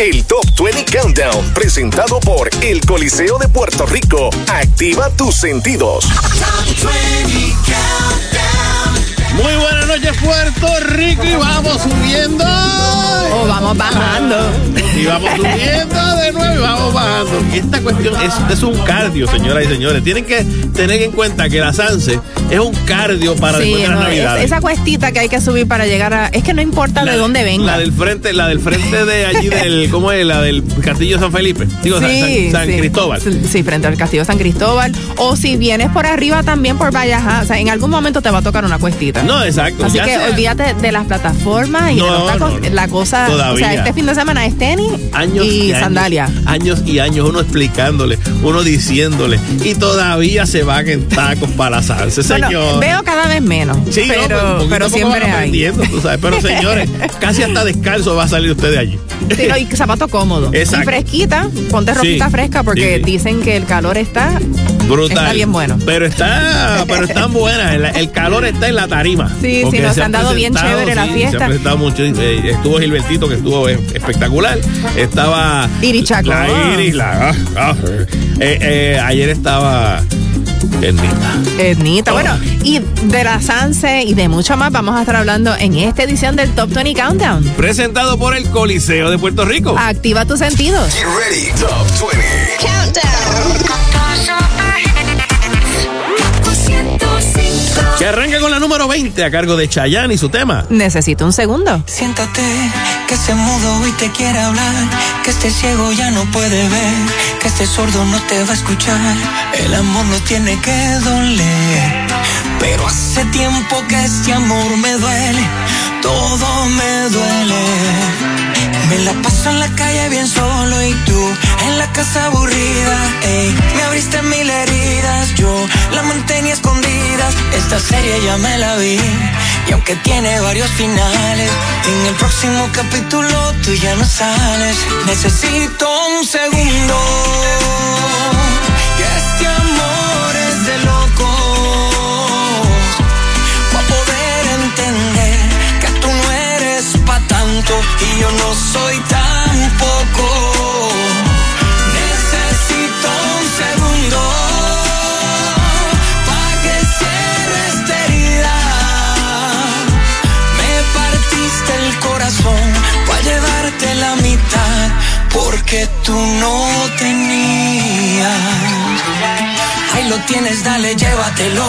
el Top 20 Countdown, presentado por el Coliseo de Puerto Rico. Activa tus sentidos. Muy buenas Puerto Rico, y vamos subiendo. O vamos bajando. Y vamos subiendo de nuevo y vamos bajando. Esta cuestión es, es un cardio, señoras y señores. Tienen que tener en cuenta que la Sanse es un cardio para Sí, después de las no, es- navidades. esa cuestita que hay que subir para llegar a. Es que no importa de dónde venga. La del frente, la del frente de allí del, ¿cómo es? La del Castillo San Felipe. Digo, Sí, San, San sí. Cristóbal. Sí, frente al Castillo San Cristóbal. O si vienes por arriba también por Valleja. O sea, en algún momento te va a tocar una cuestita. No, exacto. Así que sea- olvídate de las plataformas y de No, los tacos. no, no. La cosa. O sea, este fin de semana es tenis años y, años, sandalia. Años y años uno explicándole, uno diciéndole. Y todavía se van en tacos para la salsa, Bueno, señor. veo cada vez menos. Sí, pero, pues, pero siempre hay. aprendiendo, tú sabes. Pero señores, casi hasta descalzo va a salir usted de allí. Sí, no, y zapato cómodo. Exacto. Y fresquita, ponte ropita Sí, fresca porque sí. dicen que el calor está. Brutal. Está bien bueno. Pero está, pero están buenas. El, el calor está en la tarima. Sí, sí, nos han dado bien chévere la sí, fiesta. Se ha presentado mucho. eh, estuvo Gilbertito, que estuvo espectacular. Estaba. Iris Chacón. La Iris, la. ah, ah, eh, eh, ayer estaba. Ernita. Ednita. Oh. Bueno, y de la Sanse y de mucho más vamos a estar hablando en esta edición del Top 20 Countdown. Presentado por el Coliseo de Puerto Rico. Activa tus sentidos. Get ready. Top 20. Que arranca con la número 20 a cargo de Chayanne y su tema. Necesito un segundo. Siéntate, que este mudo y te quiere hablar, que este ciego ya no puede ver, que este sordo no te va a escuchar. El amor no tiene que doler, pero hace tiempo que este amor me duele, todo me duele. Me la paso en la calle bien solo y tú en la casa aburrida. Ey, me abriste mil heridas, yo la mantenía escondidas. Esta serie ya me la vi y aunque tiene varios finales, en el próximo capítulo tú ya no sales. Necesito un segundo. Este amor es de y yo no soy tampoco. Necesito un segundo pa' que cierre esta herida. Me partiste el corazón pa' llevarte la mitad porque tú no tenías. Lo tienes, dale, llévatelo.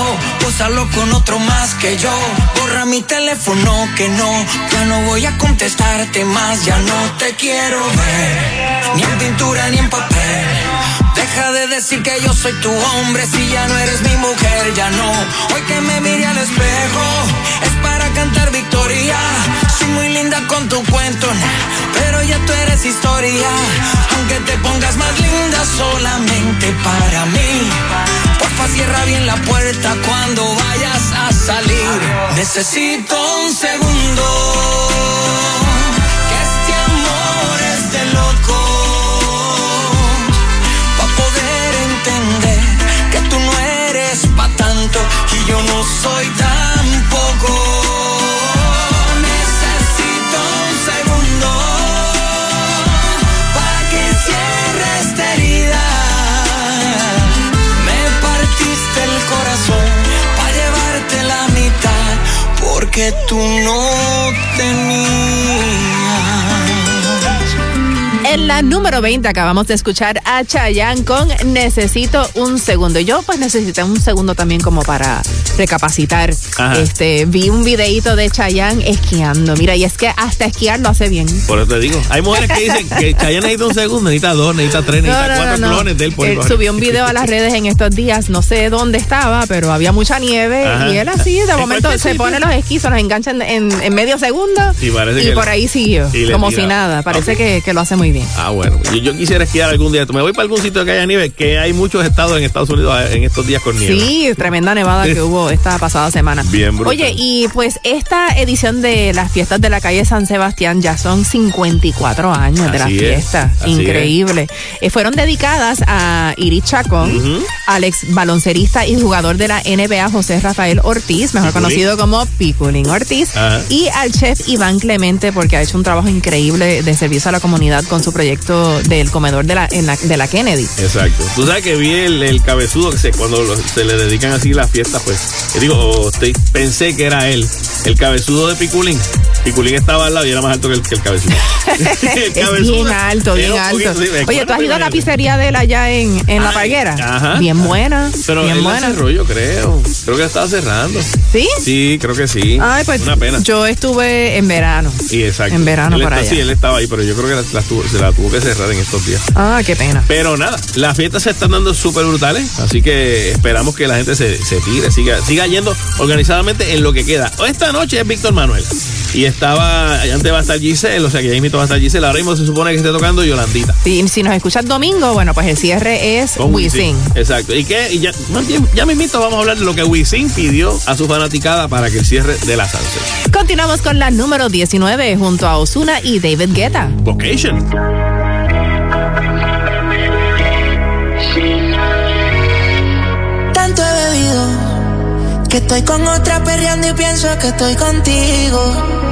Úsalo con otro más que yo. Borra mi teléfono que no. Ya no voy a contestarte más. Ya no te quiero ver. Ni en pintura ni en papel. Deja de decir que yo soy tu hombre si ya no eres mi historia. Aunque te pongas más linda solamente para mí. Porfa, cierra bien la puerta cuando vayas a salir. Necesito un segundo. Que este amor es de locos pa' poder entender que tú no eres pa' tanto y yo no soy tampoco. Porque tú no tenías. En la número 20 acabamos de escuchar a Chayanne con Necesito un segundo. Yo pues necesité un segundo también como para recapacitar. Ajá. Este, vi un videito de Chayanne esquiando. Mira, y es que hasta esquiar lo hace bien. Por eso te digo. Hay mujeres que dicen que Chayanne necesita un segundo, necesita dos, necesita tres, necesita No, no, cuatro no, clones de él por Él igual. subió un video a las redes en estos días, no sé dónde estaba, pero había mucha nieve Ajá. y él así de En momento se sitio. pone los esquís, se los engancha en, en- en medio segundo Y por ahí siguió, y como tira. si nada. Parece que lo hace muy bien. Ah, bueno. Yo, yo quisiera esquiar algún día. Me voy para algún sitio que haya nieve, que hay muchos estados en Estados Unidos eh, en estos días con nieve. Sí, tremenda nevada que hubo esta pasada semana. Bien brutal. Oye, y pues esta edición de las fiestas de la calle San Sebastián ya son 54 años de las es, fiestas. Increíble. Eh, fueron dedicadas a Iris Chacón, al ex baloncerista y jugador de la NBA José Rafael Ortiz, mejor Piculín. conocido como Piculín Ortiz, Ajá. y al chef Iván Clemente porque ha hecho un trabajo increíble de servicio a la comunidad con su proyecto del comedor de la, en la- de la Kennedy. Exacto. Tú sabes que vi el, el cabezudo que se, cuando se le dedican así las fiestas, pues, digo, oh, pensé que era él, el cabezudo de Piculín. Piculín estaba al lado y era más alto que el, que el Es bien alto, bien alto. poquito, sí, me Oye, ¿tú has ido a la pizzería de él allá en, en La Parguera? ajá. Bien buena. Pero bien él la buena. cerró, yo creo. Creo que la estaba cerrando. ¿Sí? Sí, creo que sí. Ay, pues Una pena. yo estuve en verano. Y exacto. En verano Él para está- allá. Sí, él estaba ahí, pero yo creo que la- la tuvo- se la tuvo que cerrar en estos días. Ah, qué pena. Pero nada, las fiestas se están dando súper brutales, así que esperamos que la gente se, se tire, siga, siga yendo organizadamente en lo que queda. Esta noche es Víctor Manuel. Y estaba, antes va a estar Giselle, o sea que ya mismo va a estar Giselle. Ahora mismo se supone que esté tocando Yolandita. Y si nos escuchas domingo, bueno, pues el cierre es Con Wisin. Exacto. Y que y ya, ya mismito vamos a hablar de lo que Wisin pidió a su fanaticada para que el cierre de la salsa. Continuamos con la número 19 junto a Osuna y David Guetta. Vocation. Tanto he bebido que estoy con otra perreando y pienso que estoy contigo,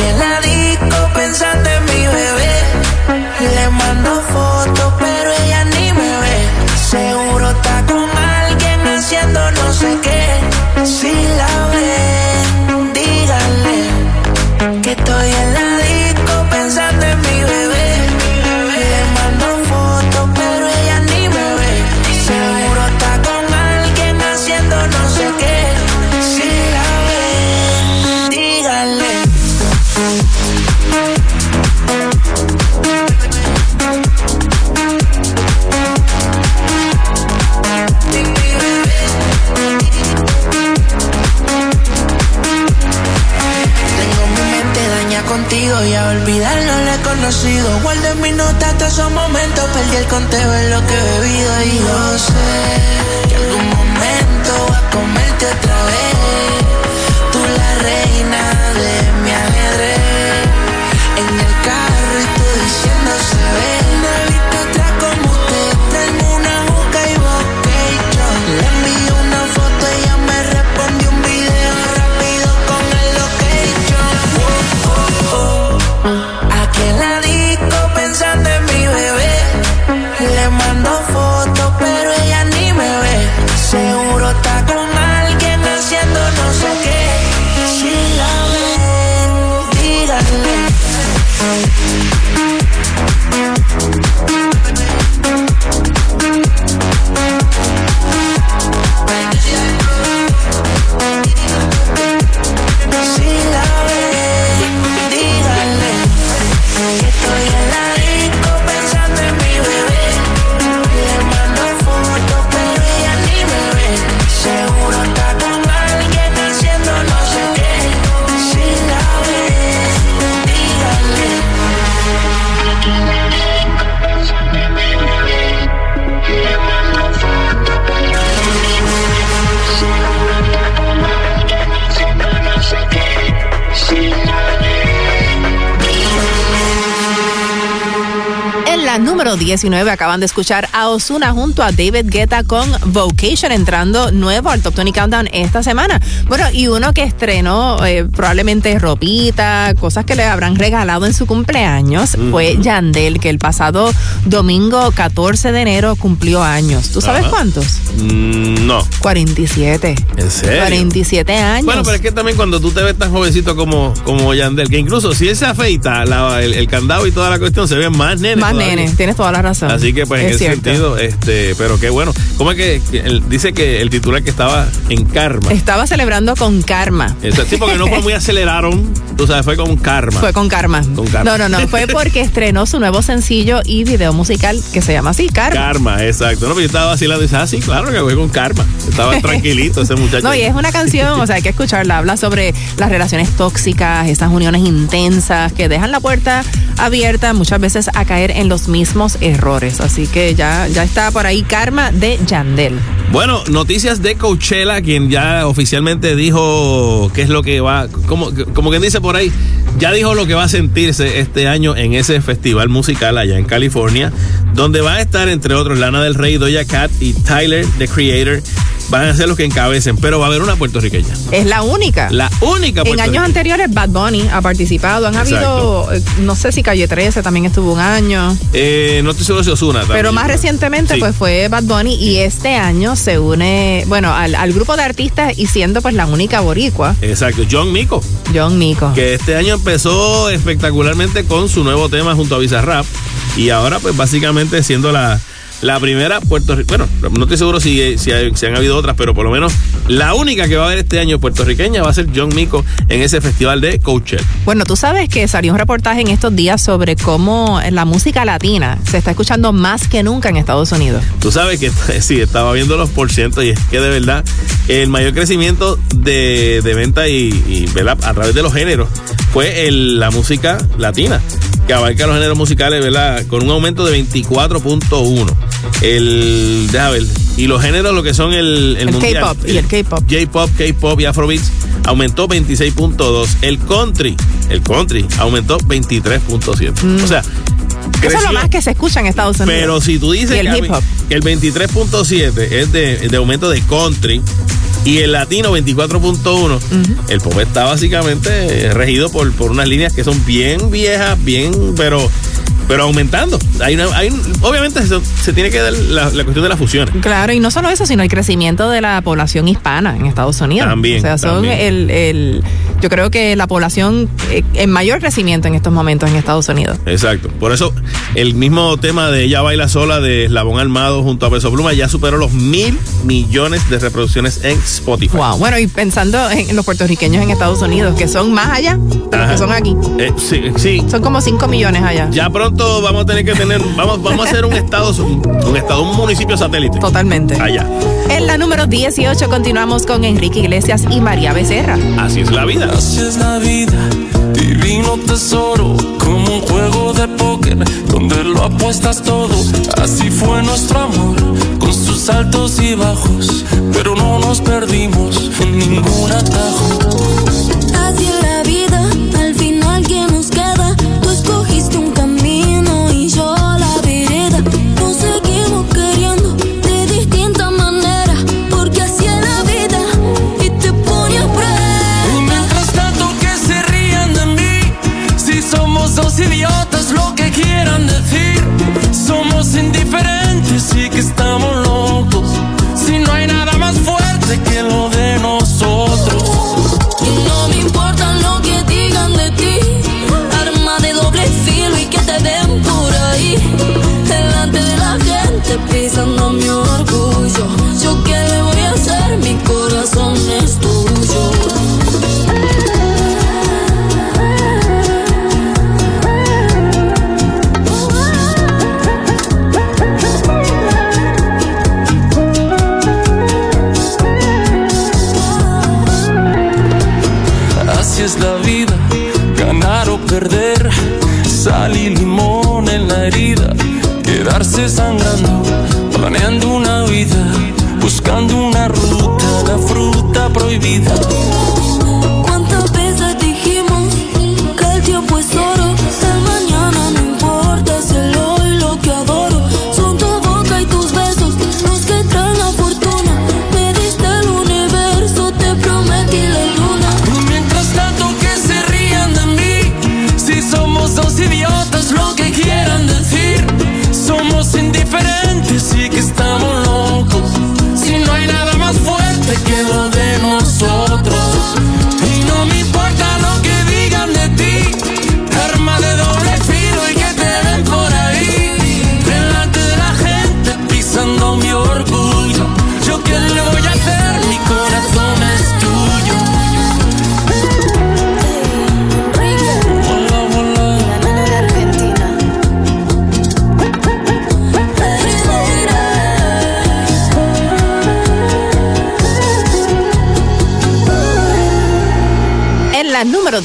aquí en la disco pensando en mi bebé, le mando fotos, pero ella ni me ve. Seguro está con alguien haciendo no sé qué. Si la he conocido. Guardo en mis notas todos esos momentos, perdí el conteo en lo que he bebido y yo sé que algún momento va a comerte otra vez. Tú la reina número 19 acaban de escuchar a Osuna junto a David Guetta con Vocation entrando nuevo al Top 20 Countdown esta semana. Bueno, y uno que estrenó eh, probablemente ropita, cosas que le habrán regalado en su cumpleaños, fue Yandel, que el pasado domingo 14 de enero cumplió años. ¿Tú sabes Ajá. cuántos? Mm, no. 47. ¿En serio? 47 años. Bueno, pero es que también cuando tú te ves tan jovencito como, como Yandel, que incluso si él se afeita la- el, el candado y toda la cuestión, se ve más nene. Más todavía. nene, tienes toda la razón. Así que pues en Es ese sentido, este, pero qué bueno. ¿Cómo es que, dice que el titular que estaba en karma? Estaba celebrando con karma. Ese tipo que no fue muy aceleraron, tú sabes, fue con karma. Fue con karma. Con karma. No, no, no. Fue porque estrenó su nuevo sencillo y video musical que se llama así, Karma. Karma, exacto. No, pero yo estaba vacilando y dice, ah, sí, claro que fue con karma. Estaba tranquilito ese muchacho. No, y es una canción, o sea, hay que escucharla. Habla sobre las relaciones tóxicas, esas uniones intensas que dejan la puerta abierta muchas veces a caer en los mismos mismos errores. Así que ya, ya está por ahí karma de Yandel. Bueno, noticias de Coachella, quien ya oficialmente dijo qué es lo que va, como, como quien dice por ahí, ya dijo lo que va a sentirse este año en ese festival musical allá en California, donde va a estar entre otros Lana del Rey, Doja Cat y Tyler, The Creator van a ser los que encabecen, pero va a haber una puertorriqueña. Es la única. La única En años anteriores Bad Bunny ha participado. Han habido, eh, no sé si Calle 13 también estuvo un año. Eh, no estoy seguro si Osuna también. Pero más recientemente pues fue Bad Bunny y este año se une, bueno, al, grupo de artistas y siendo pues la única boricua. Exacto, John Mico. John Mico. Que este año empezó espectacularmente con su nuevo tema junto a Bizarrap y ahora pues básicamente siendo la la primera Puerto Rico, bueno, no estoy seguro si, si, han habido otras, pero por lo menos la única que va a haber este año puertorriqueña va a ser John Mico en ese festival de Coachella. Bueno, tú sabes que salió un reportaje en estos días sobre cómo la música latina se está escuchando más que nunca en Estados Unidos. Tú sabes que sí, estaba viendo los porcientos y es que de verdad el mayor crecimiento de, venta y, a través de los géneros fue la música latina que abarca los géneros musicales, ¿verdad? Con un aumento de 24.1. El, déjame ver, y los géneros, lo que son el, el, K-pop y el K-pop. J-pop, K-pop y Afrobeats aumentó 26.2. El country, el country aumentó 23.7. Mm. O sea, Eso es lo más que se escucha en Estados Unidos. Pero si tú dices el que el 23.7 es de, de aumento de country, y el latino 24.1, el pop está básicamente regido por, por unas líneas que son bien viejas, bien, pero pero aumentando. Hay hay obviamente se, tiene que dar la, cuestión de la fusión. Claro, y no solo eso, sino el crecimiento de la población hispana en Estados Unidos. También. O sea, son el, el, yo creo que la población eh, en mayor crecimiento en estos momentos en Estados Unidos. Exacto. Por eso el mismo tema de Ella Baila Sola de Eslabón Armado junto a Peso Pluma ya superó los mil millones de reproducciones en Spotify. Wow. Bueno, y pensando en los puertorriqueños en Estados Unidos, que son más allá los que son aquí. Eh, sí, sí. Son como 5 millones allá. Ya pronto vamos a tener que tener, vamos, vamos a hacer un estado, un estado, un municipio satélite. Totalmente. Allá. En la número 18 continuamos con Enrique Iglesias y María Becerra. Así es la vida. Así es la vida, divino tesoro, como un juego de póker, donde lo apuestas todo. Así fue nuestro amor, con sus altos y bajos, pero no nos perdimos en ningún atajo.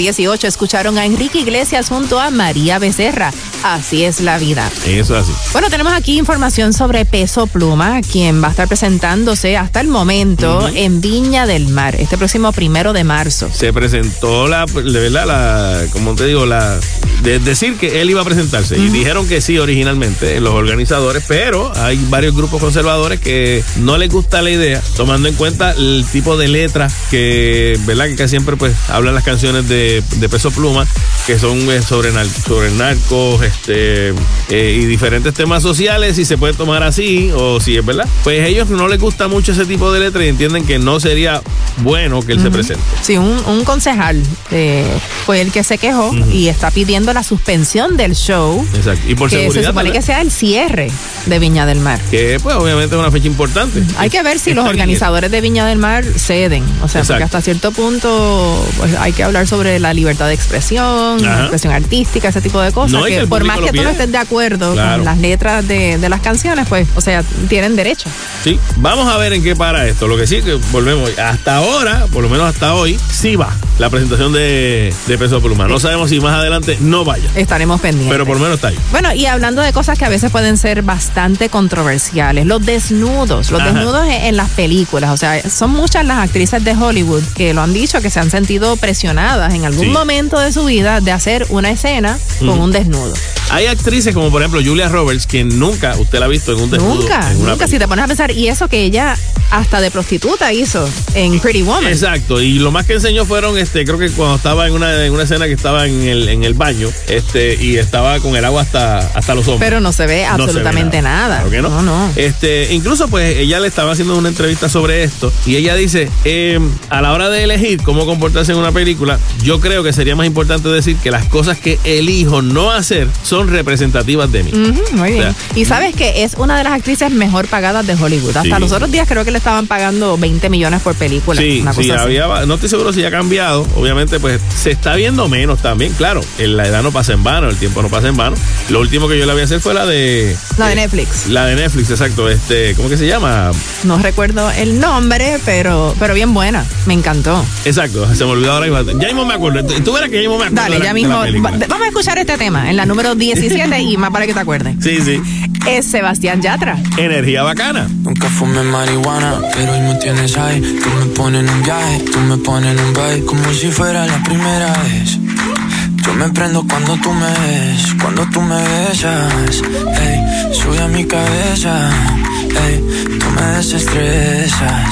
18 escucharon a Enrique Iglesias junto a María Becerra. Así es la vida. Eso es así. Bueno, tenemos aquí información sobre Peso Pluma, quien va a estar presentándose hasta el momento en Viña del Mar, este próximo primero de marzo. Se presentó la, de verdad, la, como te digo, la, de decir que él iba a presentarse. Y dijeron que sí originalmente, los organizadores, pero hay varios grupos conservadores que no les gusta la idea, tomando en cuenta el tipo de letra que, ¿verdad? Que casi siempre pues hablan las canciones de, de Peso Pluma, que son eh, sobre, nar- sobre narcos, este, eh, y diferentes temas sociales, si se puede tomar así, o si es verdad. Pues a ellos no les gusta mucho ese tipo de letra y entienden que no sería bueno que él se presente. Sí, un, un concejal eh, fue el que se quejó y está pidiendo la suspensión del show. Exacto. Y por que se seguridad. supone ¿verdad? que sea el cierre de Viña del Mar. Que pues obviamente es una fecha importante. Hay que ver si los organizadores de Viña del Mar ceden. O sea, porque hasta cierto punto pues, hay que hablar sobre la libertad de expresión, Ajá. expresión artística, ese tipo de cosas. No, que por más que tú no estés de acuerdo Claro. con las letras de, de las canciones, pues, o sea, tienen derecho. Sí, vamos a ver en qué para esto. Lo que sí que volvemos. Hasta ahora, por lo menos hasta hoy, sí va la presentación de, de Peso Pluma. No sabemos si más adelante no vaya. Estaremos pendientes. Pero por lo menos está ahí. Bueno, y hablando de cosas que a veces pueden ser bastante controversiales, los desnudos, los Ajá. desnudos en, en las películas, o sea, son muchas las actrices de Hollywood que lo han dicho, que se han sentido presionadas en algún Sí. momento de su vida de hacer una escena con un desnudo. Hay actrices como por ejemplo Julia Roberts, quien nunca usted la ha visto en un desnudo. nunca, nunca, si te pones a pensar, y eso que ella hasta de prostituta hizo en Pretty Woman. Exacto, y lo más que enseñó fueron, este, creo que cuando estaba en una, en una escena que estaba en el, en el baño, este, y estaba con el agua hasta, hasta los hombros. Pero no se ve No se ve absolutamente nada. Claro que no. No, no. Este, incluso, pues, ella le estaba haciendo una entrevista sobre esto y ella dice: eh, a la hora de elegir cómo comportarse en una película, yo creo que sería más importante decir que las cosas que elijo no hacer son representativas de mí. Muy bien. O sea, y sabes que es una de las actrices mejor pagadas de Hollywood. Hasta Sí. los otros días creo que le estaban pagando 20 millones por película. Sí, una sí, cosa había, no estoy seguro si ha cambiado. Obviamente, pues se está viendo menos también. Claro, la edad no pasa en vano, el tiempo no pasa en vano. Lo último que yo la vi hacer fue la de. La de eh, Netflix. La de Netflix, exacto. Este, ¿Cómo que se llama? No recuerdo el nombre, pero, pero bien buena. Me encantó. Exacto, se me olvidó ahora. mismo. Ya mismo me acuerdo. Tú verás que ya mismo me acuerdo. Dale, ya de la mismo. película. va- vamos a escuchar este tema en la número 17 y más para que te acuerdes. Sí, sí. Es Sebastián Yatra. Energía bacana. Nunca fumé marihuana, pero hoy me tienes ahí. Tú me pones en un viaje, tú me pones en un baile, como si fuera la primera vez. Yo me prendo cuando tú me ves, cuando tú me besas. Ey, sube a mi cabeza, ey, tú me desestresas,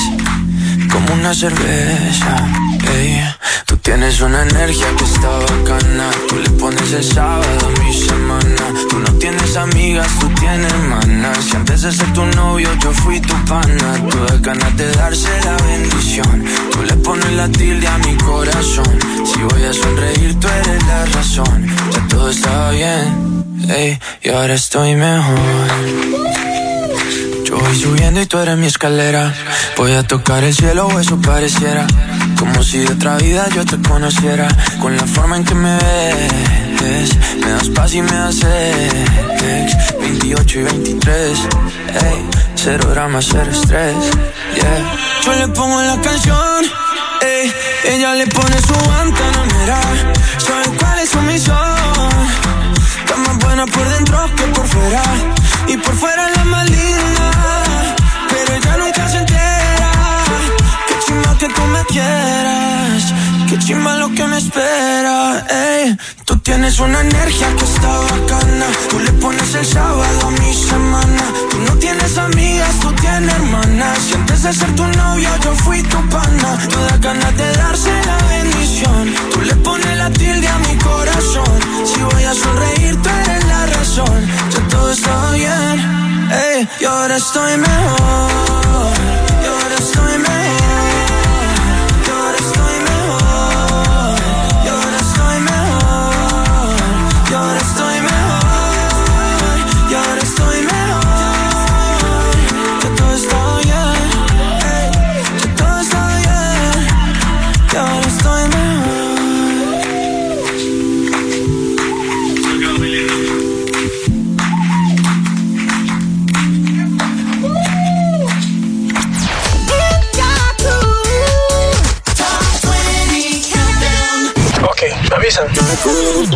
como una cerveza. Tú tienes una energía que está bacana. Tú le pones el sábado a mi semana. Tú no tienes amigas, tú tienes hermanas. Si antes de ser tu novio yo fui tu pana. Tú das ganas de darse la bendición. Tú le pones la tilde a mi corazón. Si voy a sonreír, tú eres la razón. Ya todo está bien, ey, y ahora estoy mejor. Yo voy subiendo y tú eres mi escalera. Voy a tocar el cielo o eso pareciera. Como si de otra vida yo te conociera. Con la forma en que me ves. Me das paz y me ex. 28 y 23. Ey, cero drama, cero estrés. Yeah. Yo le pongo la canción. Ey, ella le pone su guantanamera. Sabe cuál es su me espera. Ey, tú tienes una energía que está bacana. Tú le pones el sábado a mi semana. Tú no tienes amigas, tú tienes hermanas. Si antes de ser tu novio yo fui tu pana. Tú das ganas de darse la bendición. Tú le pones la tilde a mi corazón. Si voy a sonreír, tú eres la razón. Ya todo está bien. Ey, y ahora estoy mejor.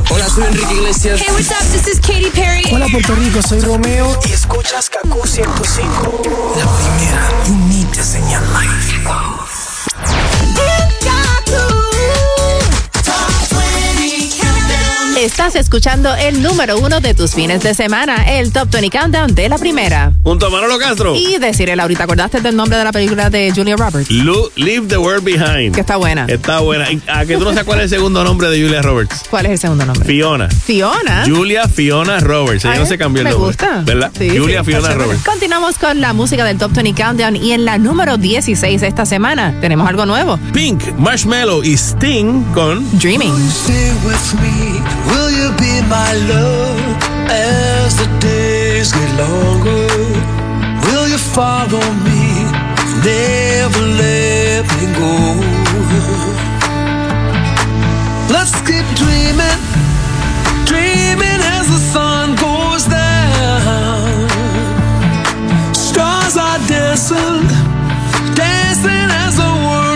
Hola, soy Enrique Iglesias. Hey, what's up? This is Katy Perry. Hola, Puerto Rico, soy Romeo. Y escuchas Kaku 105. La primera Estás escuchando el número uno de tus fines de semana, el Top 20 Countdown de la primera. Junto a Manolo Castro. Y decirle, Laurita, ¿acordaste del nombre de la película de Julia Roberts? Lu- Leave the World Behind. Que está buena. Está buena. A que tú no sabes cuál es el segundo nombre de Julia Roberts. ¿Cuál es el segundo nombre? Fiona. Fiona. Julia Fiona Roberts. Ella Ay, no se cambió el me nombre. gusta. ¿Verdad? Sí, Julia sí, Fiona. Roberts. Continuamos con la música del Top 20 Countdown y en la número 16 esta semana tenemos algo nuevo. Pink, Marshmallow y Sting con Dreaming. Stay with me, will you be my love as the days get longer? Will you follow me, never let me go? Let's keep dreaming, dreaming as the sun goes down. Stars are dancing, dancing as the world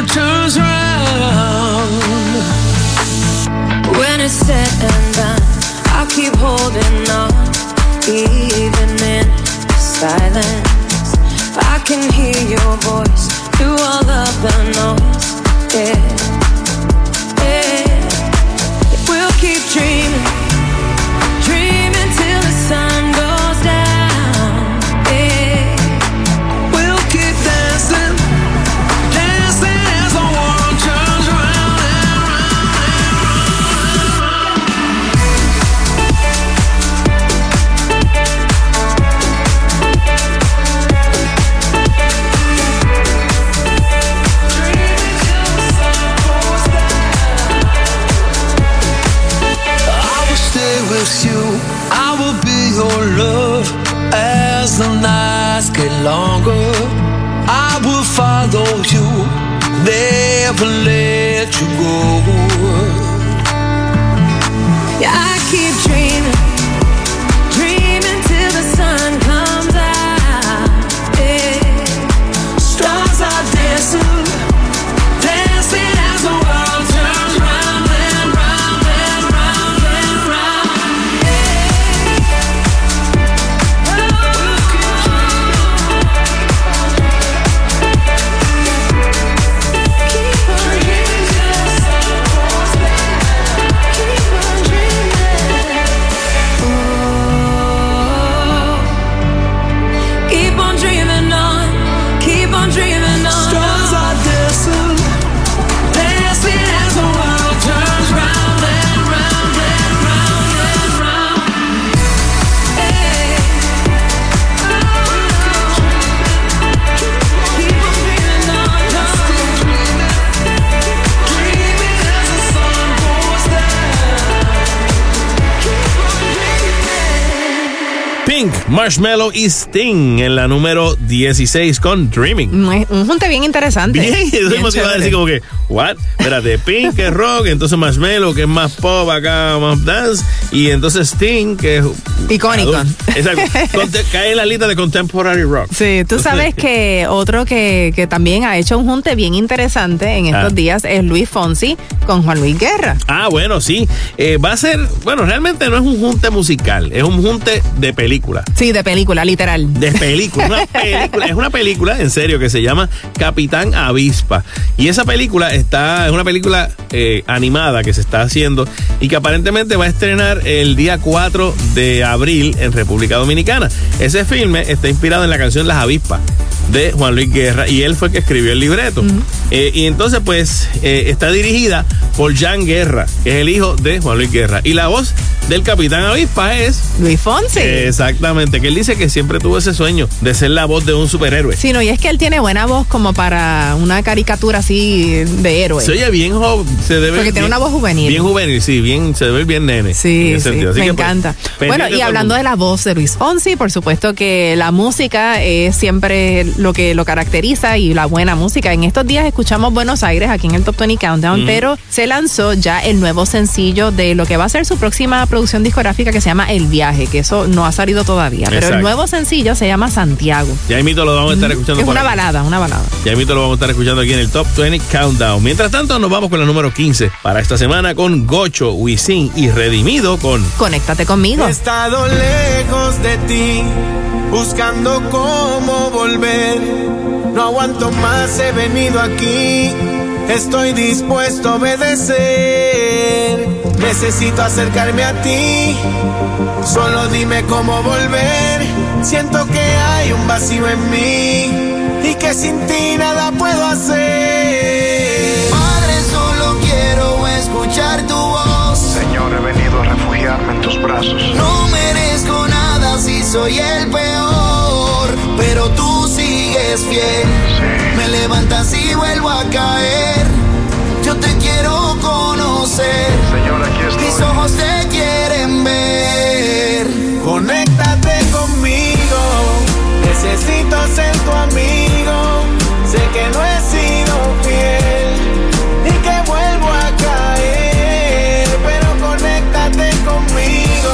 it's and done, I'll keep holding on, even in silence. I can hear your voice through all of the noise. Yeah, yeah. We'll keep dreaming Marshmallow y Sting en la número 16 con Dreaming. Un un junte bien interesante. Bien, eso Bien a decir como que, what? Espérate, Pink es rock, entonces Marshmallow que es más pop acá, más dance, y entonces Sting que es Icónico. Exacto. Cae en la lista de contemporary rock. Sí, tú sabes que otro que, que también ha hecho un junte bien interesante en estos Ah. días es Luis Fonsi con Juan Luis Guerra. Ah, bueno, sí. Eh, va a ser, bueno, realmente no es un junte musical, es un junte de película. Sí, de película, literal. De película, una película, es una película en serio que se llama Capitán Avispa. Y esa película está, es una película eh, animada que se está haciendo y que aparentemente va a estrenar el día 4 de abril en República Dominicana. Ese filme está inspirado en la canción Las Avispas de Juan Luis Guerra y él fue el que escribió el libreto. Eh, y entonces pues eh, está dirigida por Jan Guerra, que es el hijo de Juan Luis Guerra. Y la voz del Capitán Avispa es... Luis Fonsi. Exactamente, que él dice que siempre tuvo ese sueño de ser la voz de un superhéroe. Sí, no, y es que él tiene buena voz como para una caricatura así de héroe. Se oye bien joven, se debe Porque tiene bien- una voz juvenil. Bien juvenil, sí, bien, se ve bien nene. Sí, sí, me que, pues, encanta. bueno, y hablando de la voz de Luis Fonsi, por supuesto que la música es siempre lo que lo caracteriza y la buena música. En estos días escuchamos Buenos Aires aquí en el Top 20 Countdown, Ujú. pero se lanzó ya el nuevo sencillo de lo que va a ser su próxima producción discográfica que se llama El Viaje, que eso no ha salido todavía. Pero Exacto. el nuevo sencillo se llama Santiago. Ya mito lo vamos a estar escuchando Es una aquí. balada, una balada. Ya mito lo vamos a estar escuchando aquí en el Top 20 Countdown. Mientras tanto, nos vamos con la número 15 para esta semana con Gocho, Wisin y Redimido con Conéctate conmigo. He estado lejos de ti, buscando cómo volver. No aguanto más, he venido aquí. Estoy dispuesto a obedecer. Necesito acercarme a ti. Solo dime cómo volver. Siento que hay un vacío en mí y que sin ti nada puedo hacer. Padre, solo quiero escuchar tu voz. Señor, he venido a refugiarme en tus brazos. No merezco nada si soy el peor, pero tú sigues fiel. Me levantas y vuelvo a caer. Conocer. Señor, aquí estoy. Mis ojos te quieren ver. Conéctate conmigo, necesito ser tu amigo. Sé que no he sido fiel y que vuelvo a caer, pero conéctate conmigo.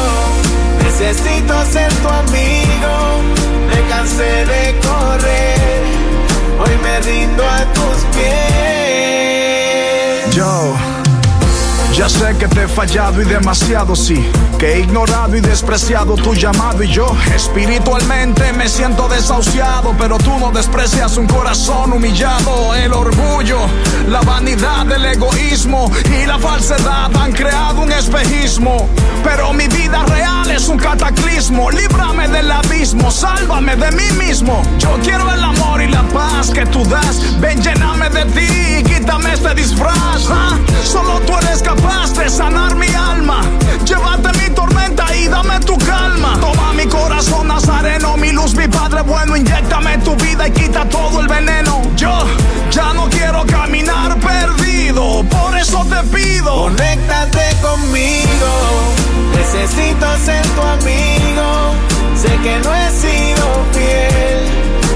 Necesito ser tu amigo, me cansé de correr, hoy me rindo a tus pies. Ya sé que te he fallado y demasiado sí, que he ignorado y despreciado tu llamado. Y yo espiritualmente me siento desahuciado, pero tú no desprecias un corazón humillado, el orgullo, la vanidad, el egoísmo y la falsedad han creado un espejismo, pero mi vida real es un cataclismo, líbrame del abismo, sálvame de mí mismo, yo quiero el amor y la paz que tú das, ven lléname de ti y quítame este disfraz, ¿ah? solo tú eres capaz sanar mi alma. Llévate mi tormenta y dame tu calma. Toma mi corazón nazareno, mi luz, mi padre bueno. Inyectame tu vida y quita todo el veneno. Yo ya no quiero caminar perdido, por eso te pido. Conéctate conmigo, necesito ser tu amigo. Sé que no he sido fiel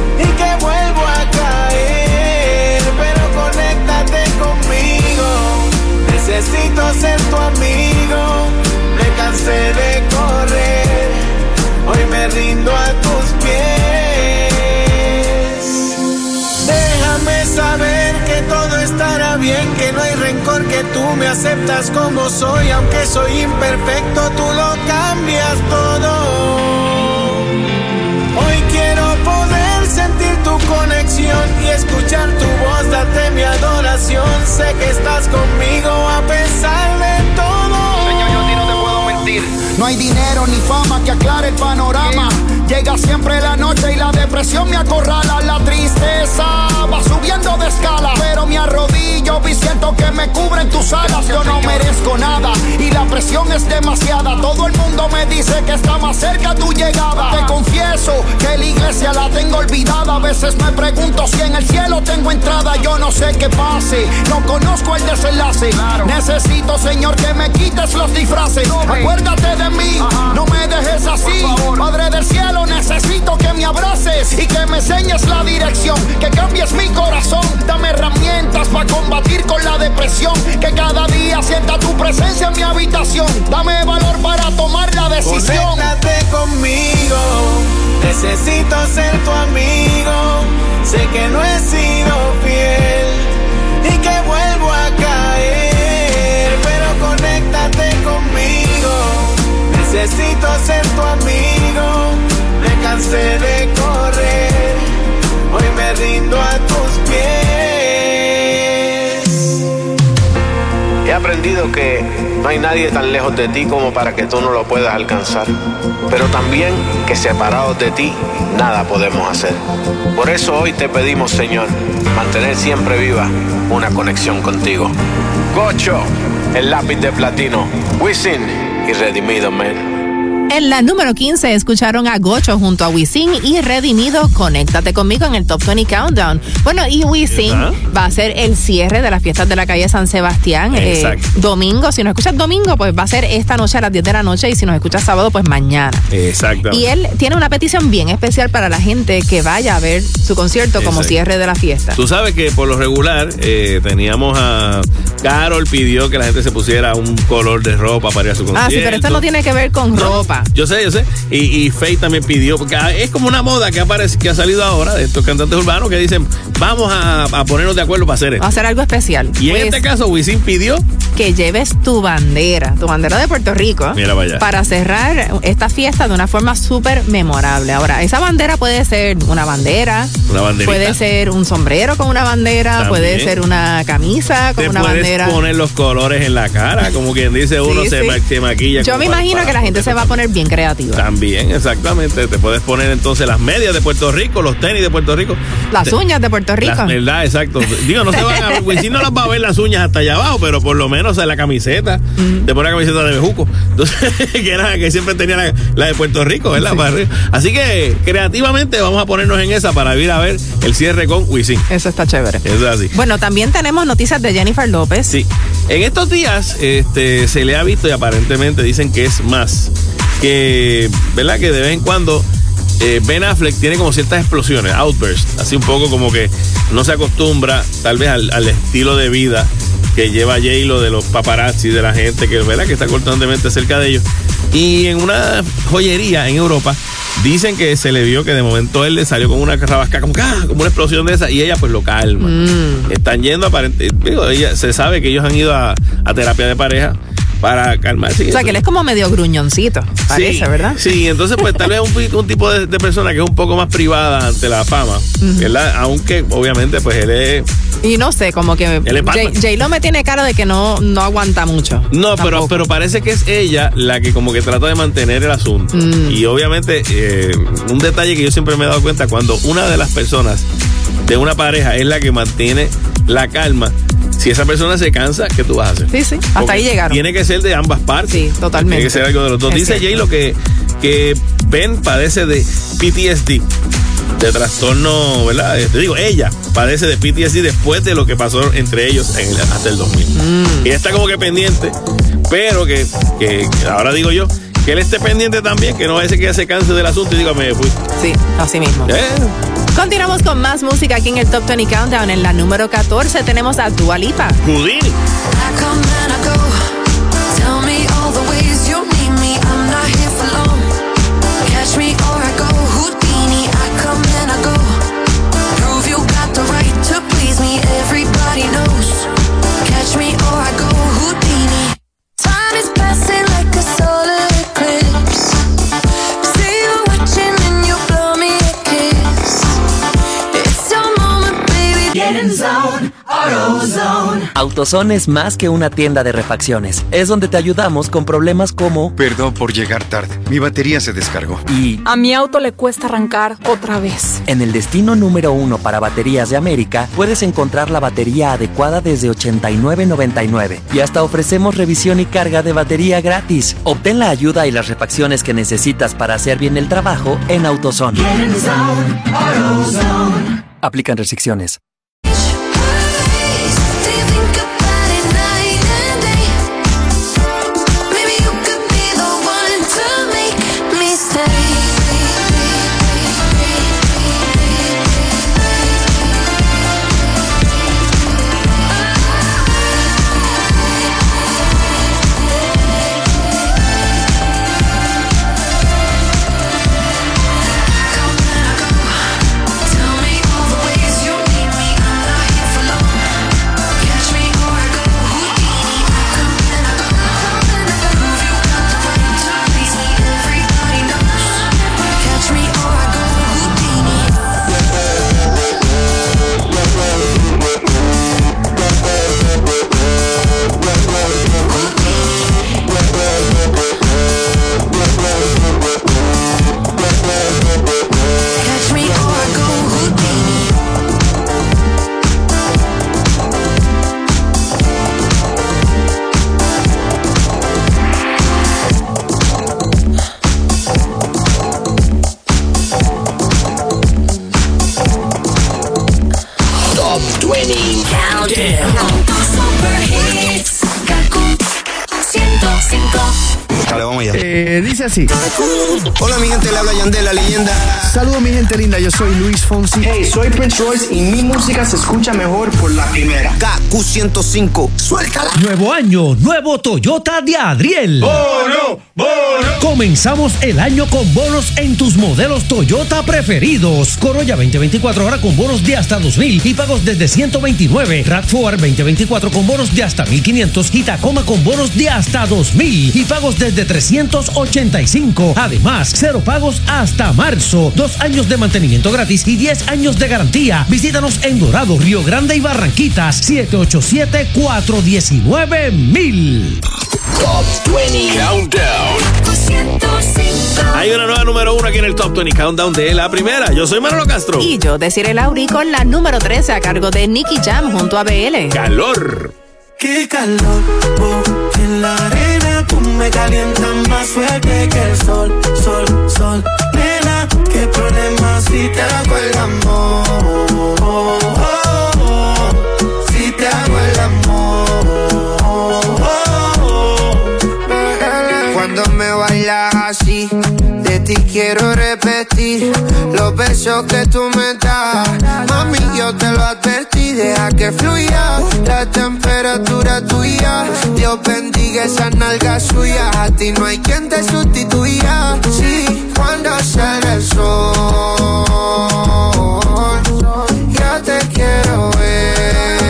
Necesito ser tu amigo, me cansé de correr, hoy me rindo a tus pies. Déjame saber que todo estará bien, que no hay rencor, que tú me aceptas como soy, aunque soy imperfecto, tú lo cambias todo. Hoy quiero poder sentir tu conexión y escuchar tu voz, darte mi adoración. Sé que estás conmigo a pesar de todo. Señor, yo a ti no te puedo mentir. No hay dinero ni fama que aclare el panorama. Llega siempre la noche y la depresión me acorrala. La tristeza va subiendo de escala. Pero me arrodillo y siento que me cubren tus alas. Yo no merezco nada y la presión es demasiada. Todo el mundo me dice que está más cerca tu llegada. Te confieso que veces me pregunto si en el cielo tengo entrada. Yo no sé qué pase, no conozco el desenlace. Necesito, Señor, que me quites los disfraces. Acuérdate de mí, no me dejes así. Padre del cielo, necesito que me abraces y que me enseñes la dirección. Que cambies mi corazón, dame herramientas para combatir con la depresión. Que cada día sienta tu presencia en mi habitación. Dame valor para tomar la decisión. Conéctate conmigo, necesito ser tu amigo. Sé que no he sido fiel y que vuelvo a caer, pero conéctate conmigo. Necesito ser tu amigo, me cansé de correr, hoy me rindo a tus pies. He aprendido que no hay nadie tan lejos de ti como para que tú no lo puedas alcanzar, pero también que separados de ti nada podemos hacer. Por eso hoy te pedimos, Señor, mantener siempre viva una conexión contigo. Gocho, el lápiz de platino, Wisin y Redimido, man. En la número 15 escucharon a Gocho junto a Wisin y Redimido. Conéctate conmigo en el Top 20 Countdown. Bueno, y Wisin va a ser el cierre de las fiestas de la calle San Sebastián. eh, Exacto. domingo, si nos escuchas domingo, pues va a ser esta noche a las 10 de la noche y si nos escuchas sábado, pues mañana. Exacto. Y él tiene una petición bien especial para la gente que vaya a ver su concierto como cierre de la fiesta. Tú sabes que por lo regular eh, teníamos a Carol pidió que la gente se pusiera un color de ropa para ir a su concierto. Ah, sí, pero esto no tiene que ver con ropa. Yo sé, yo sé. Y, y Faye también pidió, porque es como una moda que aparece, que ha salido ahora de estos cantantes urbanos que dicen, vamos a, a ponernos de acuerdo para hacer esto. A hacer algo especial. Y en Pues, este caso, Wisin pidió que lleves tu bandera, tu bandera de Puerto Rico, Mira para allá. para cerrar esta fiesta de una forma súper memorable. Ahora, esa bandera puede ser una bandera, una banderita. puede ser un sombrero con una bandera, También. puede ser una camisa con Te una puedes bandera. poner los colores en la cara, como quien dice uno Sí, se, sí. se maquilla. Yo me imagino que la gente se va a poner bien creativa. También, exactamente. Te puedes poner entonces las medias de Puerto Rico, los tenis de Puerto Rico. Las Te- uñas de Puerto Rico. Las, ¿Verdad? Exacto. Digo, no se van a ver, Wisin no las va a ver las uñas hasta allá abajo, pero por lo menos en la camiseta. Te pone la camiseta de bejuco. Entonces, que era que siempre tenía la, la de Puerto Rico, ¿verdad? Así que creativamente vamos a ponernos en esa para ir a ver el cierre con Wisin. Eso está chévere. Eso es así. Bueno, también tenemos noticias de Jennifer López. Sí. En estos días este, se le ha visto y aparentemente dicen que es más. Que, ¿verdad? Que de vez en cuando eh, Ben Affleck tiene como ciertas explosiones, outbursts. Así un poco como que no se acostumbra tal vez al, al estilo de vida que lleva J-Lo de los paparazzi, de la gente que, ¿verdad? que está constantemente cerca de ellos. Y en una joyería en Europa dicen que se le vio que de momento él le salió con una rabasca, como, ah, como una explosión de esa, y ella pues lo calma. Mm. Están yendo aparentemente, se sabe que ellos han ido a, a terapia de pareja para calmarse. O sea, que él es como medio gruñoncito, parece, Sí, ¿verdad? Sí, entonces pues tal vez un, un tipo de, de persona que es un poco más privada ante la fama, ¿verdad? Aunque obviamente pues él es... Y no sé, como que J-Lo me tiene cara de que no, no aguanta mucho. No, pero, pero parece que es ella la que como que trata de mantener el asunto. Mm. Y obviamente eh, un detalle que yo siempre me he dado cuenta, cuando una de las personas de una pareja es la que mantiene la calma, si esa persona se cansa, ¿qué tú vas a hacer? Sí, sí, hasta Porque ahí llegaron. Tiene que ser de ambas partes. Sí, totalmente. Tiene que ser algo de los dos. Es Dice cierto. Jay lo que, que Ben padece de PTSD, de trastorno, ¿verdad? Eh, Te digo, ella padece de PTSD después de lo que pasó entre ellos en el- hasta el 2000. Mm. Y ella está como que pendiente, pero que, que ahora digo yo, que él esté pendiente también, que no ser que ella se canse del asunto y diga, me fui. Sí, así mismo. Eh, Continuamos con más música aquí en el Top 20 Countdown. En la número 14 tenemos a Dua Lipa. AutoZone. Es más que una tienda de refacciones. Es donde te ayudamos con problemas como Perdón por llegar tarde. Mi batería se descargó. y A mi auto le cuesta arrancar otra vez. en el destino número uno para baterías de América puedes encontrar la batería adecuada desde 89.99 y hasta ofrecemos revisión y carga de batería gratis. Obtén la ayuda y las refacciones que necesitas para hacer bien el trabajo en AutoZone. Aplican restricciones. Top 20 Countdown. Super hits. Kaku 105. Dale, vamos allá. Eh, dice así. Hola, mi gente, le habla Yandel, la leyenda. Saludos, mi gente linda. Yo soy Luis Fonsi. Hey, soy Prince Royce y mi música se escucha mejor por la primera. KQ105. Suéltala. Nuevo año, nuevo Toyota de Adriel. ¡Bono! ¡Bono! Comenzamos el año con bonos en tus modelos Toyota preferidos. Corolla 2024 ahora con bonos de hasta 2000 y pagos desde 129. RAV4 2024 con bonos de hasta 1500 y Tacoma con bonos de hasta 2000 y pagos desde 385. Además, cero pagos hasta marzo. Dos años de mantenimiento gratis y 10 años de garantía. Visítanos en Dorado, Río Grande y Barranquitas. 787-419-1000. Top 20 Countdown. Hay una nueva número uno aquí en el Top 20 Countdown de la primera. Yo soy Manolo Castro. Y yo, Desiree Lauri, con la número 13 a cargo de Nicky Jam junto a BL. Calor. Qué calor, oh, en la arena tú me calientas más fuerte que el sol, sol, sol. Nena, qué problema si te hago el amor, bailas así, de ti quiero repetir los besos que tú me das. Mami, yo te lo advertí, deja que fluya la temperatura tuya. Dios bendiga esa nalga suya, a ti no hay quien te sustituya. Sí, cuando sale el sol, ya te quiero ver.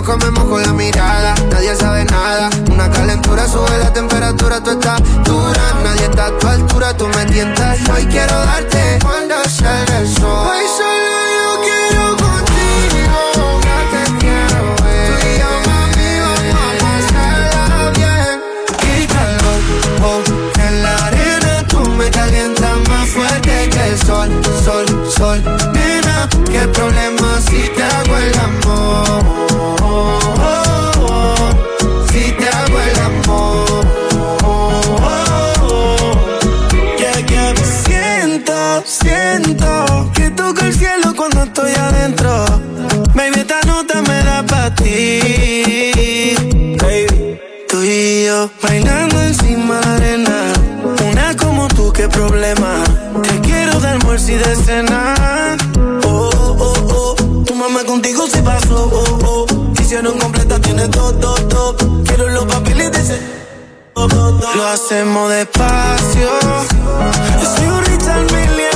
Nos comemos con la mirada, nadie sabe nada. Una calentura sube la temperatura, tú estás dura. Nadie está a tu altura, tú me tientas. Hoy quiero darte cuando salga el sol. Baby. Tú y yo bailando encima de arena. Una como tú, qué problema. Te quiero de almuerzo y de cena. Oh, oh, oh. Tu mamá contigo se pasó. Oh, oh. Hicieron completa, tiene todo, todo. Quiero los papeles de ese. Lo hacemos despacio. Yo soy un Richard Mille,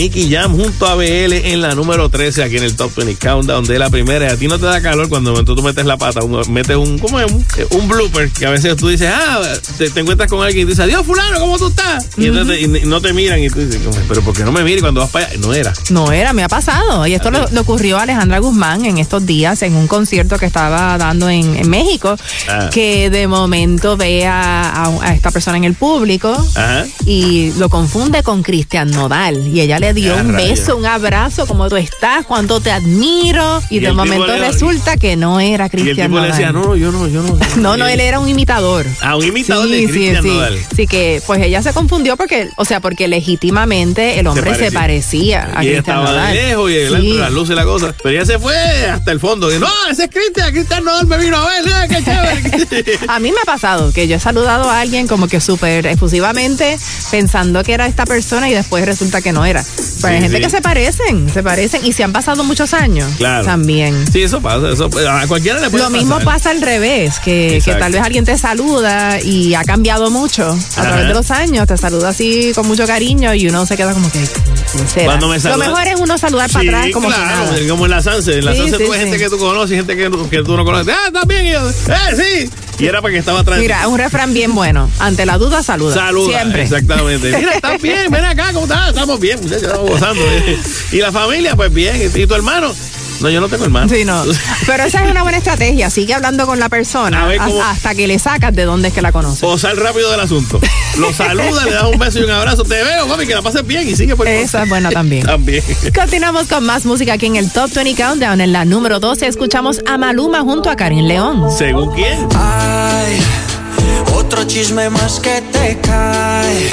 Nicky Jam junto a BL en la número 13 aquí en el Top 20 Countdown de la primera. Y a ti no te da calor cuando tú metes la pata, metes un, ¿cómo es? Un, un blooper que a veces tú dices, ah, te, te encuentras con alguien y dices, adiós, fulano, ¿cómo tú estás? Y entonces te- y no te miran y tú dices, pero ¿por qué no me miras? Y cuando vas para allá, no era. No era, me ha pasado. Y esto le, le ocurrió a Alejandra Guzmán en estos días en un concierto que estaba dando en, en México, Ah. que de momento ve a, a- a esta persona en el público Ajá. y lo confunde con Cristian Nodal. y ella le dio un beso, un abrazo, como tú estás, cuánto te admiro. Y, Y de momento le- resulta que no era Y el Cristian le decía, no, yo no, yo no. No, no, él era un imitador. Ah, un imitador de Sí, sí, Cristian sí. Nodal. Sí, que pues ella se confundió porque, o sea, porque legítimamente el hombre se parecía, a Y ella Cristian estaba Nodal. de lejos y Sí. las luces y la cosa. Pero ella se fue hasta el fondo. Y, no, ese es Cristian, Cristian Nodal me vino a ver, ¡eh, qué chévere. A mí me ha pasado que yo he saludado a alguien como que súper efusivamente pensando que era esta persona y después resulta que no era. Pero hay Sí, gente sí. que se parecen, se parecen y se han pasado muchos años. Claro. También. Sí, eso pasa. Eso, a cualquiera le puede Lo mismo pasar. pasa al revés, que, que tal vez alguien te saluda y ha cambiado mucho a Ajá. través de los años, te saluda así con mucho cariño y uno se queda como que... Cuando me Lo saluda- mejor es uno saludar para atrás como claro, nada. como en la Sanse. En la Sanse tú ves gente que tú conoces y gente que, que tú no conoces. Ah, también. Y yo, eh, sí. Y era porque estaba atrás. Mira, un refrán bien bueno. Ante la duda, saluda. Saluda, Siempre. exactamente. Mira, estás bien, ven acá, ¿cómo estás? Estamos bien, muchachos, estamos gozando. Y la familia, pues bien. ¿Y tu hermano? No, yo no tengo hermano. Sí, no. Pero esa es una buena estrategia. Sigue hablando con la persona A ver cómo- hasta, que le sacas de dónde es que la conoce. O sal rápido del asunto. Lo saluda, le das un beso y un abrazo. Te veo, mami, que la pases bien y sigue por Esa es buena también. También. Continuamos con más música aquí en el Top 20 Countdown. En la número 12 escuchamos a Maluma junto a Karin León. ¿Según quién? Ay, otro chisme más que te cae.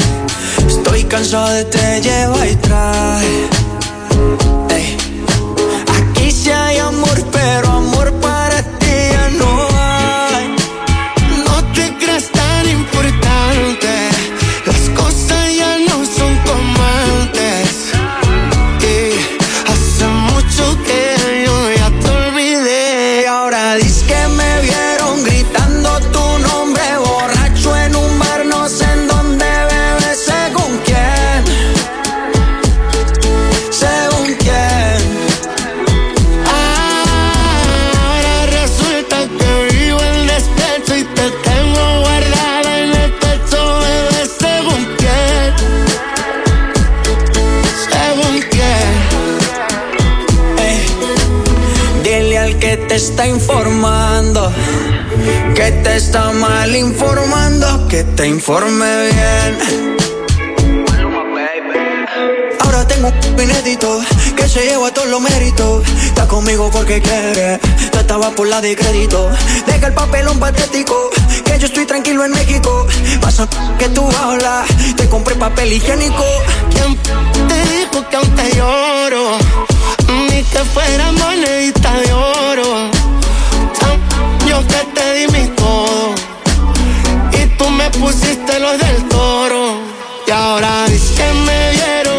Estoy cansado de te lleva y trae. Sí hay amor está mal informando, que te informe bien. Ahora tengo un inédito que se lleva todos los méritos. Está conmigo porque quiere, tú estabas por la de crédito. Deja el papelón patético, que yo estoy tranquilo en México. Pasa que tú hablas, te compré papel higiénico. ¿Quién te dijo que aún te lloro? Ni que fuera monedita de oro. Yo que te di mi todo y tú me pusiste los del toro. Y ahora dices que me vieron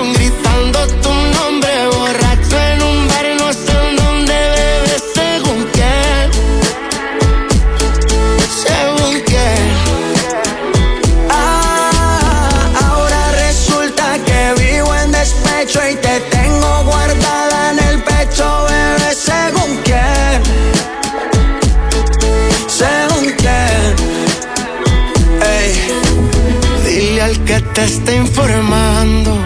te está informando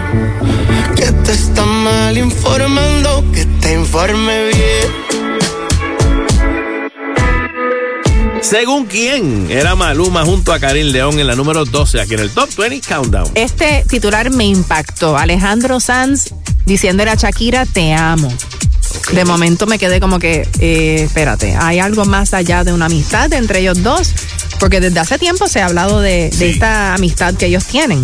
que te está mal informando, que te informe bien. ¿Según quién? Era Maluma junto a Karin León en la número 12, aquí en el Top 20 Countdown. Este titular me impactó. Alejandro Sanz diciéndole a Shakira, te amo. De momento me quedé como que, eh, espérate, hay algo más allá de una amistad entre ellos dos, porque desde hace tiempo se ha hablado de, de esta amistad que ellos tienen.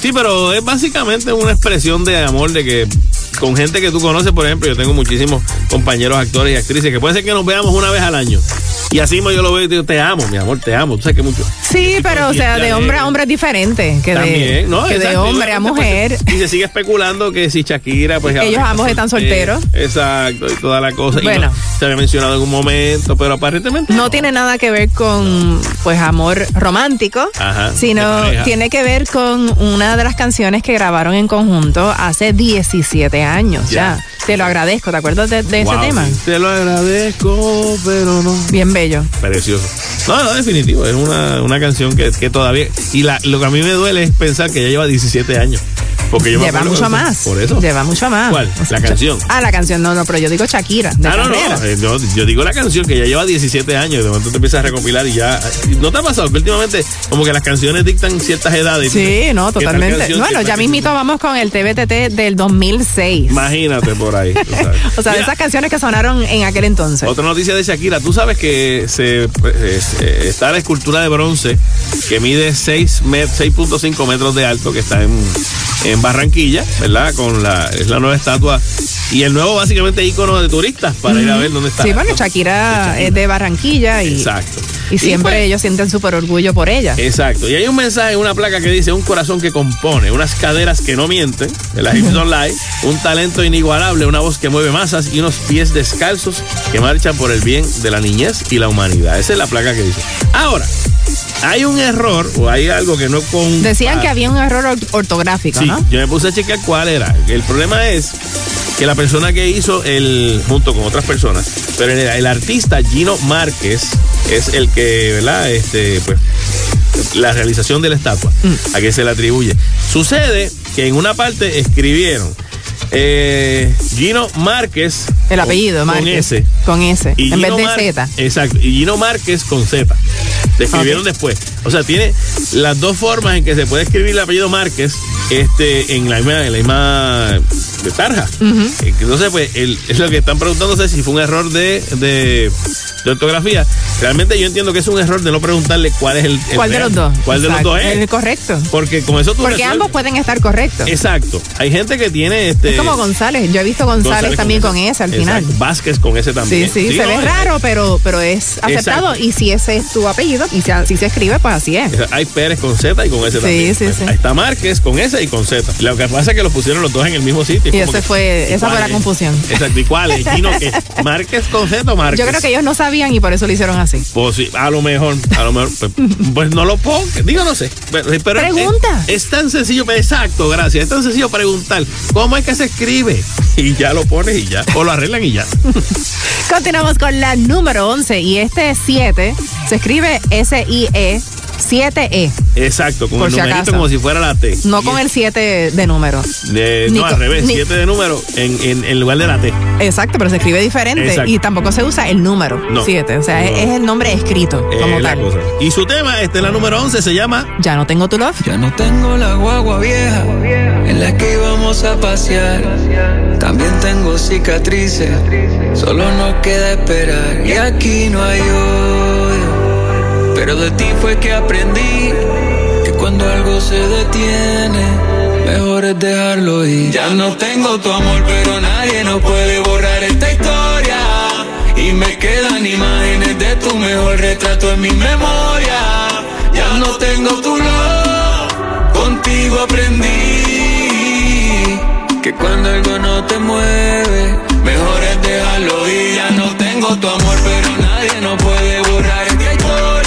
Sí, pero es básicamente una expresión de amor de que con gente que tú conoces, por ejemplo, yo tengo muchísimos compañeros actores y actrices que puede ser que nos veamos una vez al año. Y así mismo yo lo veo y digo, te amo, mi amor, te amo. Tú sabes que mucho. Sí, pero o sea, de hombre a hombre es diferente que de, También, ¿no? que de hombre a mujer. pues, y se sigue especulando que si Shakira, pues. Ellos ambos están solteros. Exacto, y toda la cosa. Y Bueno. no- se había mencionado en un momento, pero aparentemente. No tiene nada que ver con pues amor romántico, Ajá, de sino tiene que ver con una de las canciones que grabaron en conjunto hace 17 años ya. Ya. Te lo agradezco, ¿te acuerdas de, de Wow, ese tema? Te lo agradezco, pero no. Bien Precioso. No, no, definitivo. Es una, una canción que, que todavía. Y la, lo que a mí me duele es pensar que ya lleva 17 años. Porque yo me Lleva acuerdo mucho más. Por eso. Lleva mucho más. ¿Cuál? La canción. Ah, la canción, no, no, pero yo digo Shakira. De Ah, no, no. eh, Yo, yo digo la canción que ya lleva 17 años de momento te empiezas a recopilar y ya. ¿No te ha pasado que últimamente como que las canciones dictan ciertas edades? Sí, no, ¿Qué tal totalmente. Bueno, ya mismito vamos con el TBTT del 2006. Imagínate por ahí. O sea, de esas canciones que sonaron en aquel entonces. Otra noticia de Shakira. Tú sabes que se, eh, eh, está la escultura de bronce que mide 6 met- 6.5 metros de alto que está en, en Barranquilla, ¿verdad? Con la, es la nueva estatua y el nuevo básicamente icono de turistas para ir a ver dónde está. Sí, bueno, Shakira, es de Barranquilla y, Exacto. y siempre pues- ellos sienten súper orgullo por ella. Exacto. Y hay un mensaje, una placa que dice un corazón que compone, unas caderas que no mienten, de la Hips Don't Lie, un talento inigualable, una voz que mueve masas y unos pies descalzos que marchan por el bien de la niñez y la humanidad. Esa es la placa que dice. Ahora, hay un error o hay algo que no con Decían que había un error or- ortográfico, Sí, ¿no? yo me puse a checar cuál era. El problema es que la persona que hizo el, junto con otras personas, pero el, el artista Gino Márquez es el que, ¿verdad? Este, pues, la realización de la estatua, Mm. a quien se le atribuye. Sucede que en una parte escribieron eh, Gino Márquez. El apellido, con, Márquez. Con S. Con S, Y en vez de Mar- Z. Exacto. Y Gino Márquez con Z. Le escribieron después. O sea, tiene las dos formas en que se puede escribir el apellido Márquez este, en la misma, en la misma de tarja. Eh, Entonces, pues, el- es lo que están preguntándose si fue un error de, de, de ortografía. Realmente yo entiendo que es un error de no preguntarle cuál es el. el ¿Cuál de los dos? ¿Cuál de los dos es? El correcto. Porque con eso tú Porque resuelves. ambos pueden estar correctos. Exacto. Hay gente que tiene este. Es como González. Yo he visto González, González también con ese. Al Exacto. final. Vázquez con ese Sí, también. sí, se no, ve es- raro, pero, pero es aceptado. Exacto. Y si ese es tu apellido, y si así se escribe, pues así es. Hay Pérez con Z y con S Sí, también. sí, sí. Está Márquez con S y con Z. Lo que pasa es que los pusieron los dos en el mismo sitio. Que, fue, ¿y esa fue la confusión. Exacto. ¿Y cuál es? Gino, ¿qué? ¿Márquez con Z o Márquez? Yo creo que ellos no sabían y por eso lo hicieron así. Pues sí, a lo mejor, a lo mejor, pues, pues no lo pongo, digo, no sé. Pero, pero es- Pregunta. Es, tan sencillo, exacto, gracias. Es tan sencillo preguntar cómo es que se escribe y ya lo pones y ya, o lo arreglan y ya. Continuamos con la número 11 y este 7 se escribe S-I-E 7E, Exacto, con el si numerito acaso. como si fuera la T. no Y con es- el 7 de número. de- no, al revés, ni- 7 de número en, en, en lugar de la T. Exacto, pero se escribe diferente Exacto. y tampoco se usa el número No. 7. O sea, es- No. es el nombre escrito como tal. cosa. Y su tema, este, la número 11, se llama Ya no tengo tu love. Ya no tengo la guagua vieja en la que íbamos a pasear. También tengo cicatrices, solo nos queda esperar. Y aquí no hay. Pero de ti fue que aprendí que cuando algo se detiene, mejor es dejarlo ir. Ya no tengo tu amor, pero nadie nos puede borrar esta historia. Y me quedan imágenes de tu mejor retrato en mi memoria. Ya no tengo tu love, contigo aprendí que cuando algo no te mueve, mejor es dejarlo ir. Ya no tengo tu amor, pero nadie nos puede borrar esta historia.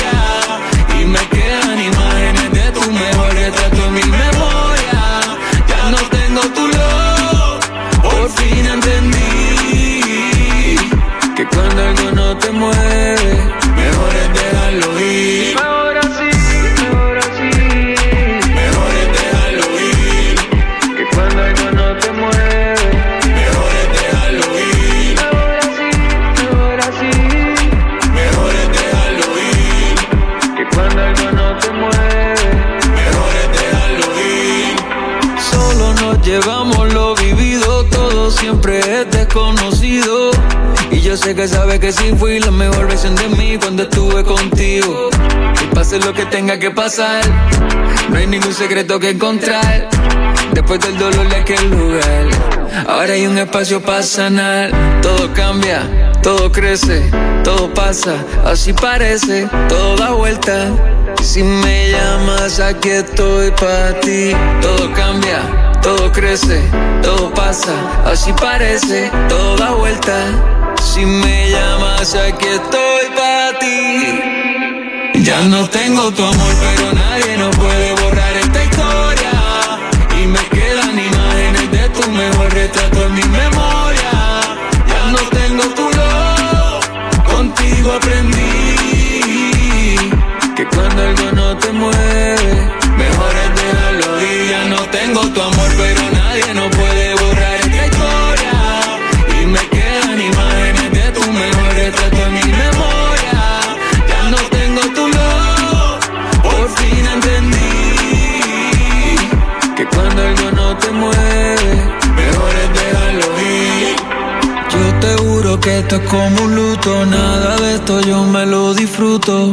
Mejor retrato en mi memoria. Ya no tengo tu love, por fin entendí que cuando algo no te mueve, mejor es dejarlo ir. Es desconocido. Y yo sé que sabes que sí fui la mejor versión de mí cuando estuve contigo. Y pase lo que tenga que pasar, no hay ningún secreto que encontrar. Después del dolor de aquel lugar, ahora hay un espacio para sanar. Todo cambia, todo crece, todo pasa, así parece, todo da vuelta. Si me llamas, aquí estoy para ti. Todo cambia, todo crece, todo pasa, así parece, todo da vuelta. Si me llamas, aquí estoy para ti. Ya no tengo tu amor, pero nadie nos puede borrar esta historia. Y me quedan imágenes de tu mejor retrato en mi memoria. Ya no tengo tu love, contigo aprendí que cuando algo no te mueve, mejor es dejarlo ir. Ya no tengo tu amor, mueve, mejor es dejarlo ir. Yo te juro que esto es como un luto, nada de esto yo me lo disfruto.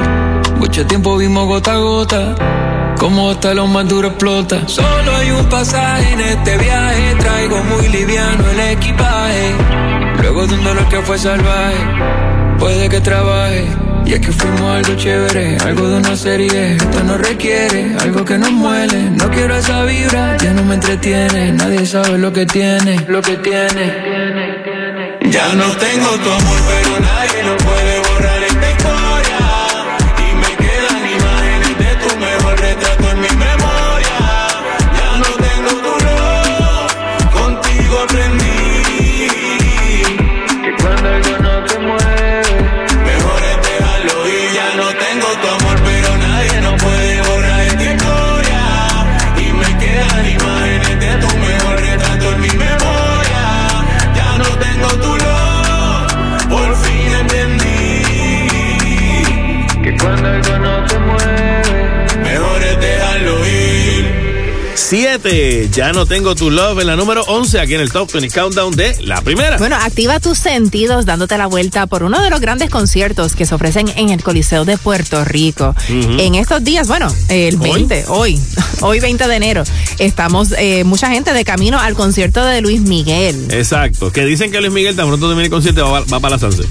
Mucho tiempo vimos gota a gota. Como hasta lo más duro explota. Solo hay un pasaje en este viaje. Traigo muy liviano el equipaje. Luego de un dolor que fue salvaje, puede que trabaje. Y es que fuimos algo chévere, algo de una serie. Esto no requiere algo que nos muele. No quiero esa vibra, ya no me entretiene. Nadie sabe lo que tiene, lo que tiene. Ya no tengo tu amor, pero nadie lo puede 7. Ya no tengo tu love en la número 11 aquí en el Top 20 Countdown de la primera. Bueno, activa tus sentidos dándote la vuelta por uno de los grandes conciertos que se ofrecen en el Coliseo de Puerto Rico. En estos días, bueno, el 20, hoy, hoy, 20 de enero, estamos eh, mucha gente de camino al concierto de Luis Miguel. Exacto. Que dicen que Luis Miguel tan pronto termine el concierto va, va para la Sunset.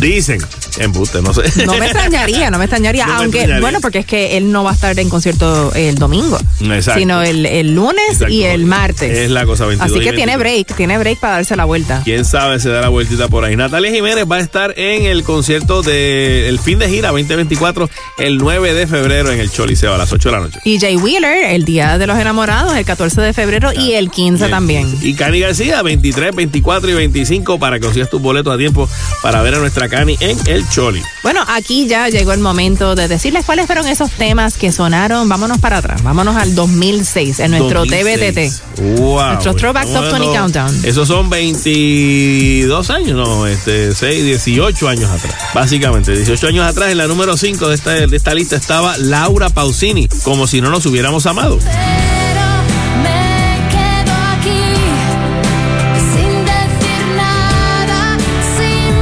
Dicen. Embuste, no sé. No me extrañaría, no me extrañaría, No me aunque, extrañaría. bueno, porque es que él no va a estar en concierto el domingo, Exacto. sino el, el lunes Exacto. y el martes. Es la cosa 22 Así que tiene 23. break, tiene break para darse la vuelta. Quién sabe, se da la vueltita por ahí. Natalia Jiménez va a estar en el concierto del fin de gira 2024 el 9 de febrero en el Choliseo a las 8 de la noche. Y Jay Wheeler, el Día de los Enamorados, el 14 de febrero y el 15 también. Y Cani García, 23, 24 y 25 para que consigas tus boletos a tiempo para ver a nuestra Cani en el Choli. Bueno, aquí ya llegó el momento de decirles cuáles fueron esos temas que sonaron. Vámonos para atrás, vámonos al 2006, en nuestro 2006. TBTT. Wow. Nuestro Throwback Top 20 Bueno, Countdown. Esos son 22 años, no, este, 6, 18 años atrás. Básicamente, 18 años atrás, en la número 5 de esta, de esta lista estaba Laura Pausini, como si no nos hubiéramos amado.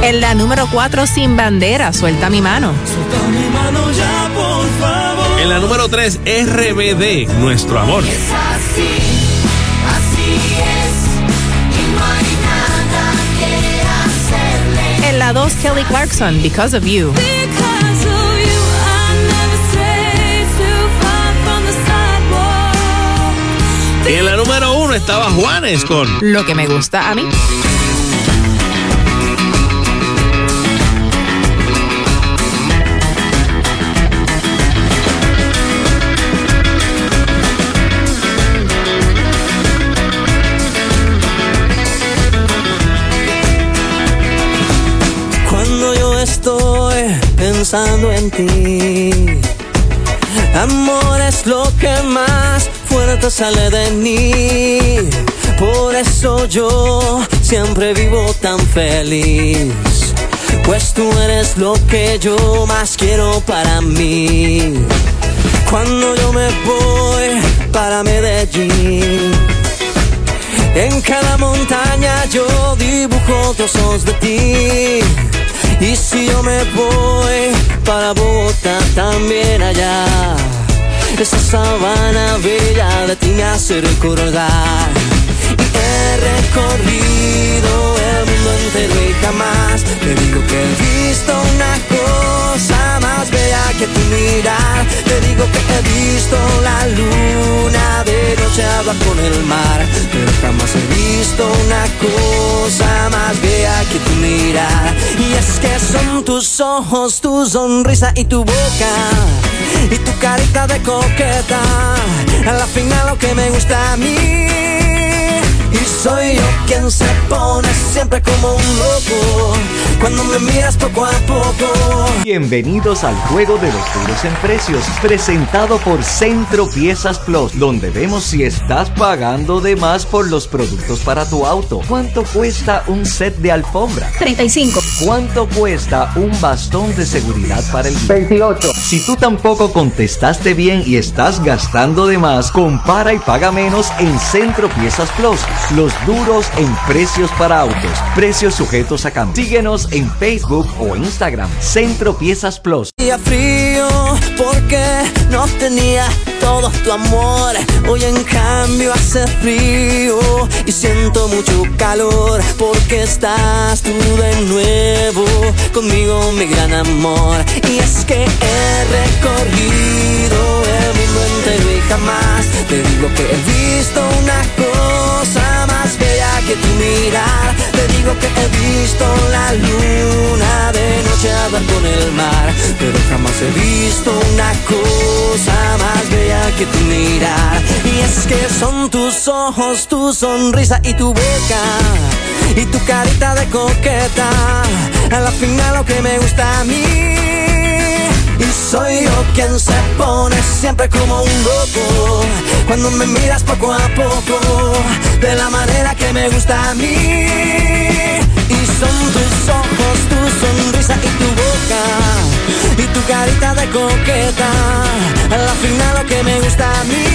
En la número 4, Sin Bandera, Suelta mi mano. mi En la número 3, RBD, Nuestro Amor. Es así, así es, y no hay nada que hacerle. En la 2, Kelly Clarkson, Because of You. Because of. Y en la número 1 estaba Juanes con Lo que me gusta a mí. En ti, amor es lo que más fuerte sale de mí. Por eso yo siempre vivo tan feliz. Pues tú eres lo que yo más quiero para mí. Cuando yo me voy para Medellín. En cada montaña yo dibujo trozos de ti. Y si yo me voy para Bogotá también allá. Esa sabana bella de ti me hace recordar. Y he recorrido el mundo entero y jamás te digo que he visto una cosa más bella que tu mirar. Te digo que he visto la luna de noche hablar con el mar. Pero jamás he visto una cosa más bella que tu mirar. Y es que son tus ojos, tu sonrisa y tu boca. Y tu carita de coqueta. A la final lo que me gusta a mí. Y soy yo quien se pone siempre como un loco Cuando me miras poco a poco Bienvenidos al juego de los duros en precios, presentado por Centro Piezas Plus, donde vemos si estás pagando de más por los productos para tu auto. ¿Cuánto cuesta un set de alfombra? 35. ¿Cuánto cuesta un bastón de seguridad para el 28. Si tú tampoco contestaste bien y estás gastando de más, compara y paga menos en Centro Piezas Plus. Los duros en precios para autos. Precios sujetos a cambio. Síguenos en Facebook o Instagram. Centro Piezas Plus. Día frío porque no tenía todo tu amor. Hoy en cambio hace frío y siento mucho calor porque estás tú de nuevo conmigo, mi gran amor. Y es que he recorrido el mundo entero y jamás te digo que he visto una cosa más bella que tu mirar. Te digo que he visto la luna de noche hablar con el mar, pero jamás he visto una cosa más bella que tu mirar. Y es que son tus ojos, tu sonrisa y tu boca y tu carita de coqueta. A la final lo que me gusta a mí. Soy yo quien se pone siempre como un loco. Cuando me miras poco a poco De la manera que me gusta a mí. Y son tus ojos, tu sonrisa y tu boca. Y tu carita de coqueta A la final lo que me gusta a mí.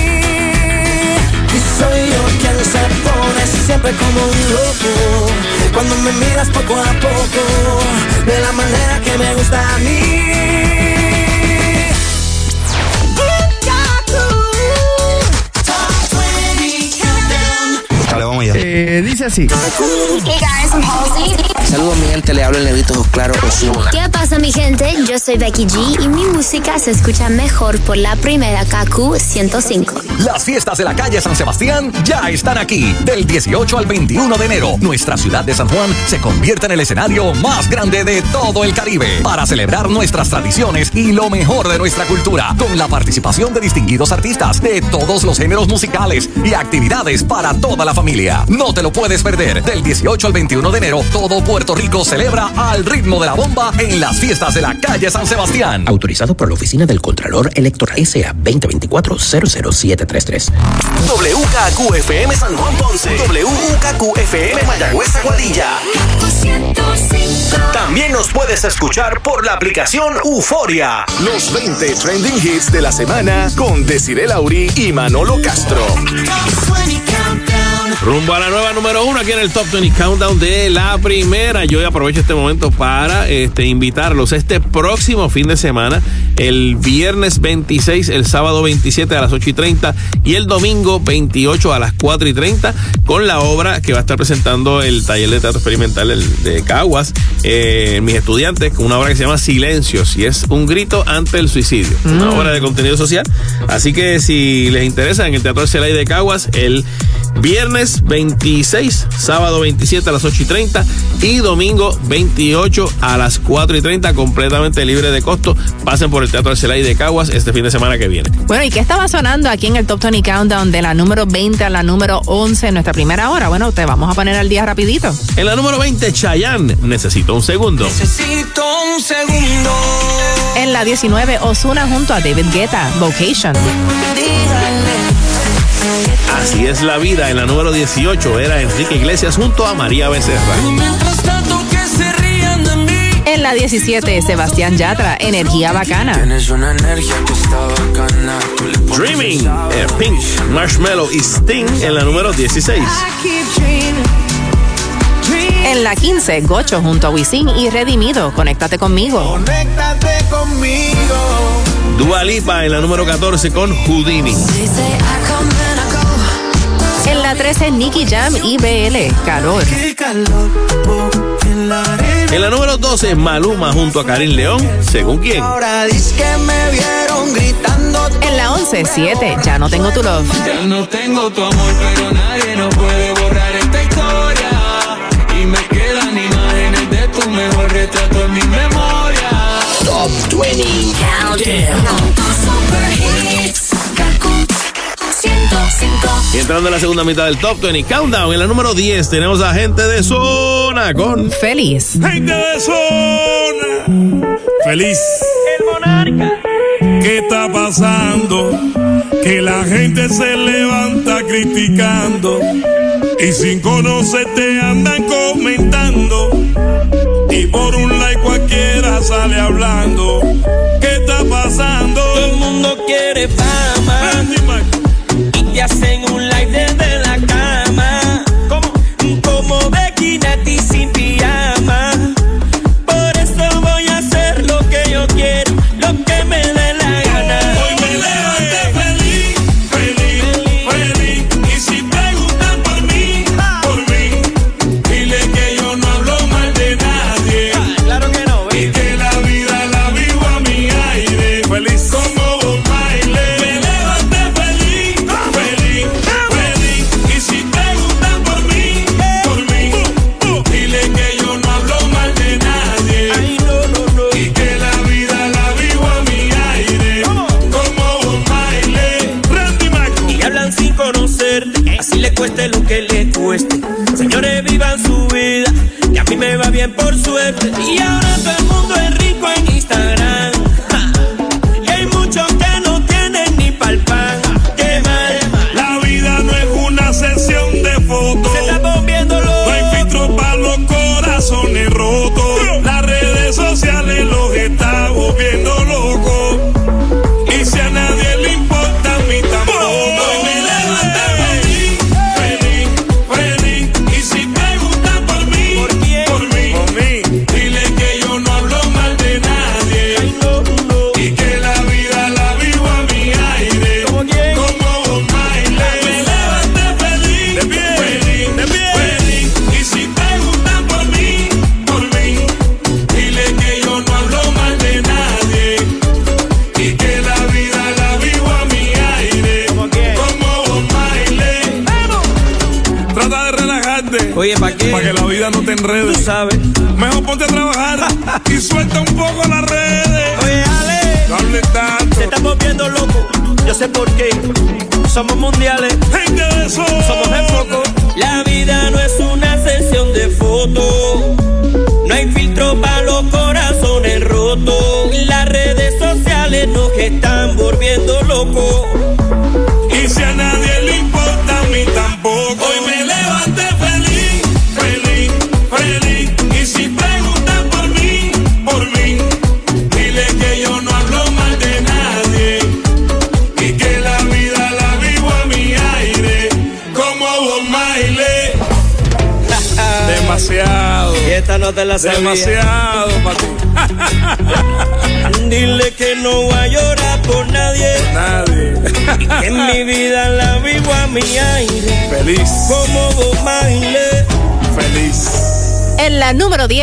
Y soy yo quien se pone siempre como un loco. Cuando me miras poco a poco De la manera que me gusta a mí Dale, vamos allá. Eh, dice así. Hey guys, I'm Halsey. Saludos mi gente, le hablo el negrito Claro Osuna. ¿Qué pasa mi gente? Yo soy Becky G y mi música se escucha mejor por la primera KQ 105. Las fiestas de la calle San Sebastián ya están aquí. Del 18 al 21 de enero, nuestra ciudad de San Juan se convierte en el escenario más grande de todo el Caribe para celebrar nuestras tradiciones y lo mejor de nuestra cultura, con la participación de distinguidos artistas de todos los géneros musicales y actividades para toda la familia. No te lo puedes perder. Del 18 al 21 de enero, todo Puerto Rico celebra al ritmo de la bomba en las fiestas de la calle San Sebastián. Autorizado por la Oficina del Contralor Electoral SA 2024-00733. WKQFM San Juan Ponce. WKQFM Mayagüez Aguadilla. También nos puedes escuchar por la aplicación Euforia. Los 20 trending hits de la semana con Desiree Lauri y Manolo Castro. Rumbo a la nueva número uno aquí en el Top 20 Countdown de la primera. Yo aprovecho este momento para este, invitarlos este próximo fin de semana, el viernes 26, el sábado 27 a las 8 y 30 y el domingo 28 a las 4 y 30 con la obra que va a estar presentando el taller de teatro experimental de Caguas, eh, mis estudiantes, con una obra que se llama Silencios y es un grito ante el suicidio. Una Mm. obra de contenido social. Así que si les interesa, en el Teatro Celay de Caguas, el viernes 26, sábado 27 a las 8 y 30 y domingo 28 a las 4 y 30, completamente libre de costo. Pasen por el Teatro Celay de Caguas este fin de semana que viene. Bueno, ¿y qué estaba sonando aquí en el Top 20 Countdown de la número 20 a la número 11 en nuestra primera hora? Bueno, te vamos a poner al día rapidito. En la número 20, Chayanne, necesito un segundo. Necesito un segundo. En la 19, Osuna junto a David Guetta, Vocation. Así es la vida. En la número 18 era Enrique Iglesias junto a María Becerra. En la 17, Sebastián Yatra, Energía Bacana. Tienes una energía que está bacana. Dreaming, eh, Pink, Marshmallow y Sting en la número 16. En la 15, Gocho junto a Wisin y Redimido, Conéctate conmigo. Conéctate conmigo. Dua Lipa en la número 14 con Houdini. En la 13, Nicky Jam y BL, Calor. En la número 12, Maluma junto a Karim León, según quién. Ahora dice que me vieron gritando. En la 11, 7, Ya no tengo tu love. Ya no tengo tu amor, pero nadie no puede borrar esta historia. Y me quedan imágenes de tu mejor retrato en mi memoria. Top 20 Y entrando en la segunda mitad del Top 20 Countdown, en la número 10 tenemos a gente de zona con Feliz. Gente de zona. Feliz. ¿Qué está pasando? Que la gente se levanta criticando y sin conocerte andan comentando. Y por un like cualquiera sale hablando. ¿Qué está pasando? Todo el mundo quiere fama. Te hacen un live desde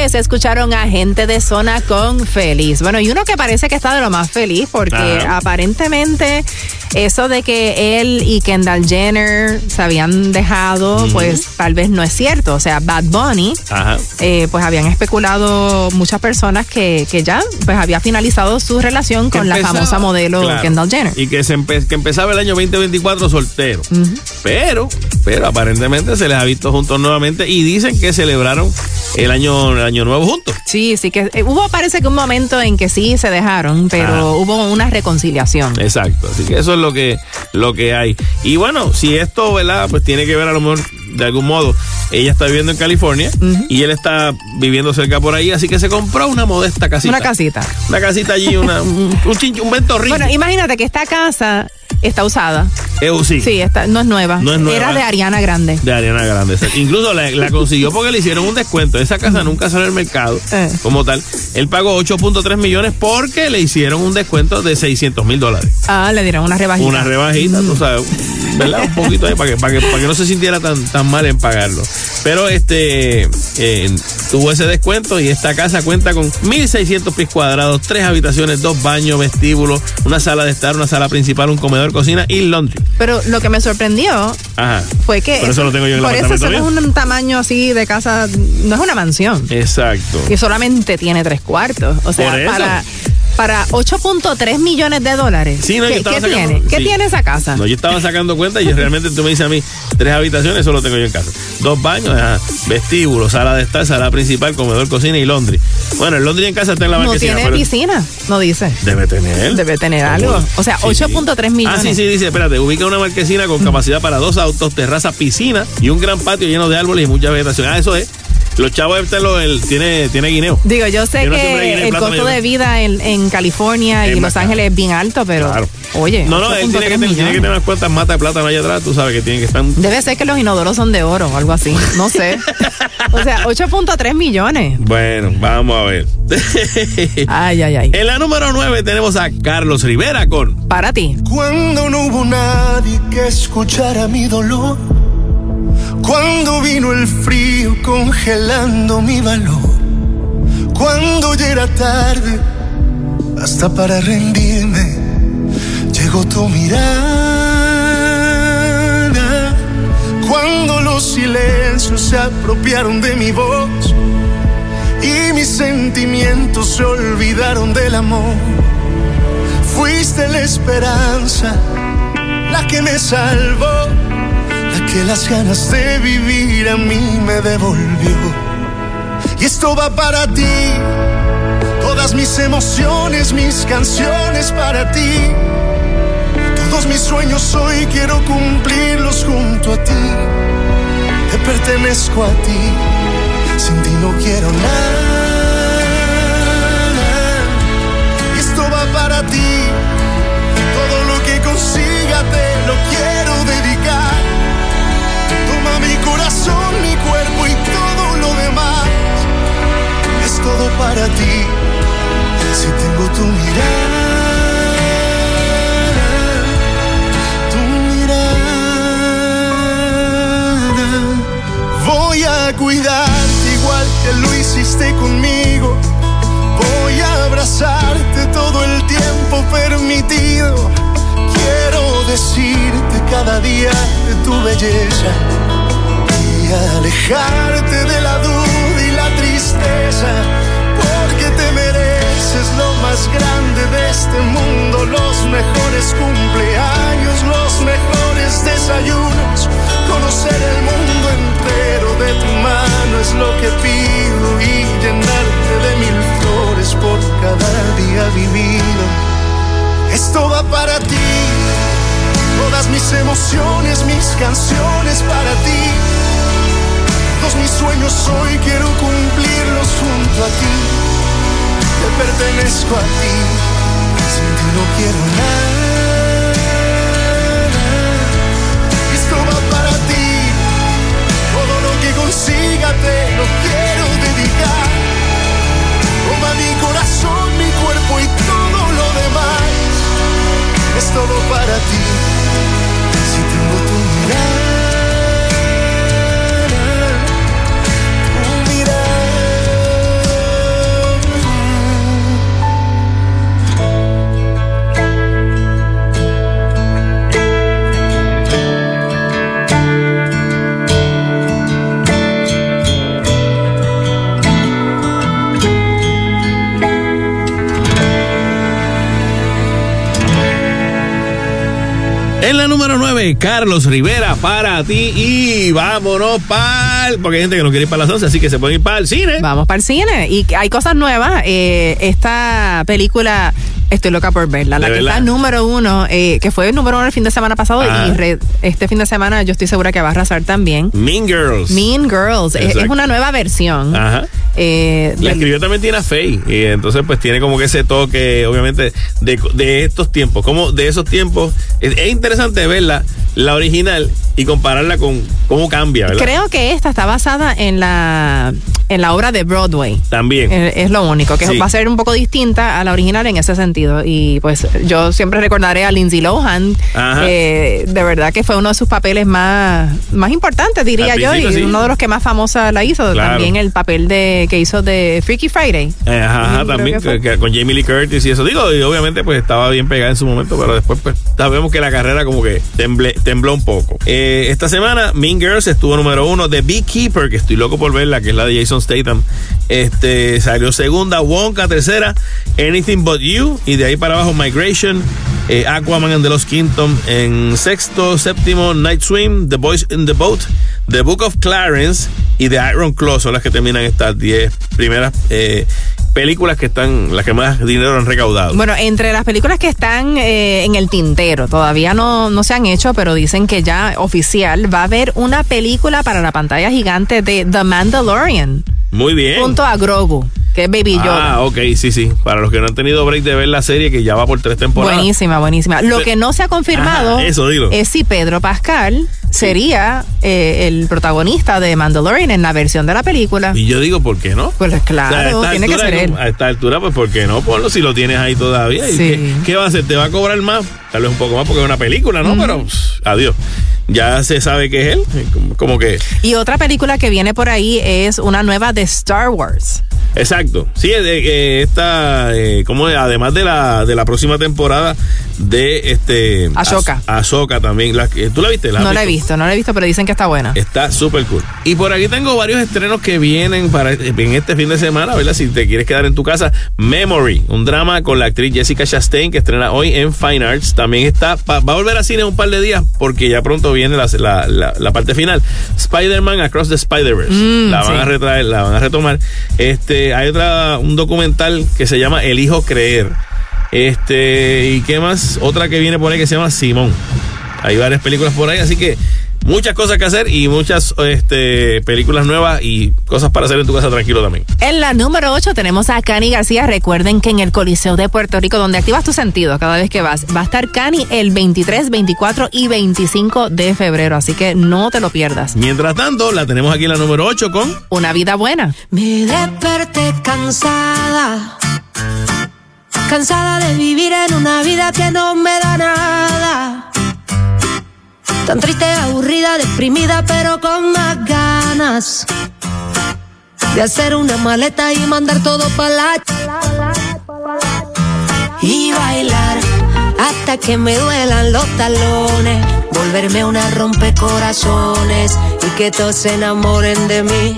10 escucharon a gente de zona con feliz. Bueno, y uno que parece que está de lo más feliz porque aparentemente eso de que él y Kendall Jenner se habían dejado, pues tal vez no es cierto. O sea, Bad Bunny, Ajá. eh, pues habían especulado muchas personas que, que ya pues había finalizado su relación con la famosa modelo Claro. Kendall Jenner. Y que, se empe- que empezaba el año 2024 soltero. Pero, pero aparentemente se les ha visto juntos nuevamente y dicen que celebraron el año, el año nuevo juntos. Sí, sí que eh, hubo parece que un momento en que sí se dejaron, pero Ajá. hubo una reconciliación. Exacto, así que eso es lo que, lo que hay. Y bueno, si esto, ¿verdad? Pues tiene que ver a lo mejor de algún modo. Ella está viviendo en California y él está viviendo cerca por ahí, así que se compró una modesta casita. Una casita. Una casita allí, una, un, un, chincho, un ventorrillo. Bueno, imagínate que esta casa está usada. Eh, sí. Sí, está, no es nueva. No es nueva. Era de Ariana Grande. De Ariana Grande. Incluso la, la consiguió porque le hicieron un descuento. Esa casa nunca salió al mercado Eh. como tal. Él pagó 8.3 millones porque le hicieron un descuento de 600 mil dólares. Ah, le dieron una rebajita. Una rebajita, tú sabes, ¿verdad? Un poquito ahí para que, para que, para que no se sintiera tan, tan mal en pagarlo. Pero este eh, tuvo ese descuento y esta casa cuenta con 1.600 pies cuadrados, tres habitaciones, dos baños, vestíbulos, una sala de estar, una sala principal, un comedor, cocina y laundry. Pero lo que me sorprendió Ajá. fue que. Por eso lo tengo yo en Por eso apartamento eso no es un tamaño así de casa. No es una mansión. Exacto. Que solamente tiene tres cuartos. O sea, Por eso. para. Para 8.3 millones de dólares. Sí, no, ¿Qué, estaba qué sacando- tiene? ¿Qué sí. tiene esa casa? No, yo estaba sacando cuenta y realmente tú me dices a mí, tres habitaciones, eso lo tengo yo en casa. Dos baños, ajá, vestíbulo, sala de estar, sala principal, comedor, cocina y laundry. Bueno, el laundry en casa está en la No marquesina, tiene pero piscina, no dice. debe tener. Debe tener algo. O sea, 8.3 millones. Ah, sí, sí, dice, espérate, ubica una marquesina con capacidad para dos autos, terraza, piscina y un gran patio lleno de árboles y mucha vegetación. Ah, eso es. Los chavos este lo, el, tiene, tiene guineo. Digo, yo sé Tiene una siembra de que el plátano costo de vida en, en California Es y más Los Ángeles es bien alto, pero oye, No, no, él 8.3 tiene que, tener, tiene que millones. tener unas cuantas matas de plátano allá atrás, tú sabes que tienen que estar... Debe ser que los inodoros son de oro o algo así, no sé. o sea, 8.3 millones. Bueno, vamos a ver. Ay, ay, ay. En la número 9 tenemos a Carlos Rivera con Para ti. Cuando no hubo nadie que escuchara mi dolor. Cuando vino el frío congelando mi valor. Cuando ya era tarde, hasta para rendirme, llegó tu mirada. Cuando los silencios se apropiaron de mi voz y mis sentimientos se olvidaron del amor. Fuiste la esperanza, la que me salvó, que las ganas de vivir a mí me devolvió. Y esto va para ti, todas mis emociones, mis canciones para ti. Todos mis sueños hoy quiero cumplirlos junto a ti. Te pertenezco a ti, sin ti no quiero nada. Y esto va para ti, todo lo que consiga te lo quiero dedicar. Para ti, si tengo tu mirada. Tu mirada. Voy a cuidarte igual que lo hiciste conmigo. Voy a abrazarte todo el tiempo permitido. Quiero decirte cada día de tu belleza y alejarte de la duda y la tristeza. Porque te mereces lo más grande de este mundo, los mejores cumpleaños, los mejores desayunos. Conocer el mundo entero de tu mano es lo que pido y llenarte de mil flores por cada día vivido. Esto va para ti, todas mis emociones, mis canciones para ti. Todos mis sueños hoy quiero cumplirlos junto a ti. Te pertenezco a ti, sin ti no quiero nada. Esto va para ti, todo lo que consiga te lo quiero dedicar. Toma mi corazón, mi cuerpo y todo lo demás. Es todo para ti, En la número 9, Carlos Rivera para ti y vámonos para el, porque hay gente que no quiere ir para las 11, así que se pueden ir para el cine. Vamos para el cine. Y hay cosas nuevas. Eh, esta película, estoy loca por verla. La ¿De que verdad? está número uno, eh, que fue el número uno el fin de semana pasado Ah. y re- este fin de semana yo estoy segura que va a arrasar también. Mean Girls. Mean Girls. Es, es una nueva versión. Ajá. Eh, La del- escribió también Tina Fey y entonces pues tiene como que ese toque obviamente de, de estos tiempos, como de esos tiempos. Es, es interesante verla, la original y compararla con cómo cambia, ¿verdad? Creo que esta está basada en la, en la obra de Broadway. También. Eh, Es lo único, que Sí. va a ser un poco distinta a la original en ese sentido. Y pues yo siempre recordaré a Lindsay Lohan. Eh, de verdad que fue uno de sus papeles más, más importantes, diría yo, y sí. uno de los que más famosa la hizo. Claro. También el papel de que hizo de Freaky Friday. Eh, Ajá, también que- que con Jamie Lee Curtis y eso. Digo, y obviamente pues estaba bien pegada en su momento, pero después pues sabemos que la carrera como que temble- tembló un poco. Eh, esta semana Mean Girls estuvo número uno. The Beekeeper, que estoy loco por verla, que es la de Jason Statham, este salió segunda. Wonka tercera. Anything But You. Y de ahí para abajo Migration. eh, Aquaman and the Lost Kingdom en sexto, séptimo, Night Swim, The Boys in the Boat, The Book of Clarence y The Iron Claw son las que terminan estas 10 primeras eh, películas que están, las que más dinero han recaudado. Bueno, entre las películas que están eh, en el tintero, todavía no, no se han hecho, pero dicen que ya oficial va a haber una película para la pantalla gigante de The Mandalorian, Muy bien. junto a Grogu, que es Baby Yoda. Ah, ok, sí, sí. Para los que no han tenido break de ver la serie, que ya va por tres temporadas. Buenísima, buenísima. Lo que no se ha confirmado Ajá, eso, dilo. es si Pedro Pascal sería eh, el protagonista de Mandalorian en la versión de la película. Y yo digo, ¿por qué no? Pues claro, O sea, tiene que ser él. A esta altura, pues ¿por qué no? Ponlo si lo tienes ahí todavía. ¿Y Sí. qué, qué va a hacer? ¿Te va a cobrar más? Tal vez un poco más porque es una película, ¿no? Pero pff, adiós. Ya se sabe que es él. eh, Como, como que... Y otra película que viene por ahí es una nueva de Star Wars. Exacto. Sí, eh, eh, esta, eh, como es? además de la, de la próxima temporada de este... Ashoka. As- Ashoka también. La, ¿Tú la viste? has No la he visto, no la he visto, pero dicen que está buena. Está súper cool. Y por aquí tengo varios estrenos que vienen para en este fin de semana, ¿verdad? Si te quieres quedar en tu casa, Memory, un drama con la actriz Jessica Chastain que estrena hoy en Fine Arts. También está, va a volver a cine en un par de días porque ya pronto viene la, la- la- la parte final. Spider-Man Across the Spider-Verse. Mm, la van sí. a retraer, la van a retomar. Este, hay otra, un documental que se llama El Hijo Creer. Este, ¿y qué más? Otra que viene por ahí que se llama Simón. Hay varias películas por ahí, así que muchas cosas que hacer y muchas este, películas nuevas y cosas para hacer en tu casa tranquilo también. En la número 8 tenemos a Cani García. Recuerden que en el Coliseo de Puerto Rico, donde activas tus sentidos cada vez que vas, va a estar Cani el 23, 24 y 25 de febrero. Así que no te lo pierdas. Mientras tanto, la tenemos aquí en la número 8 con Una vida buena. Me desperté cansada, cansada de vivir en una vida que no me da nada. Tan triste, aburrida, deprimida, pero con más ganas de hacer una maleta y mandar todo para la y bailar hasta que me duelan los talones, volverme una rompecorazones y que todos se enamoren de mí.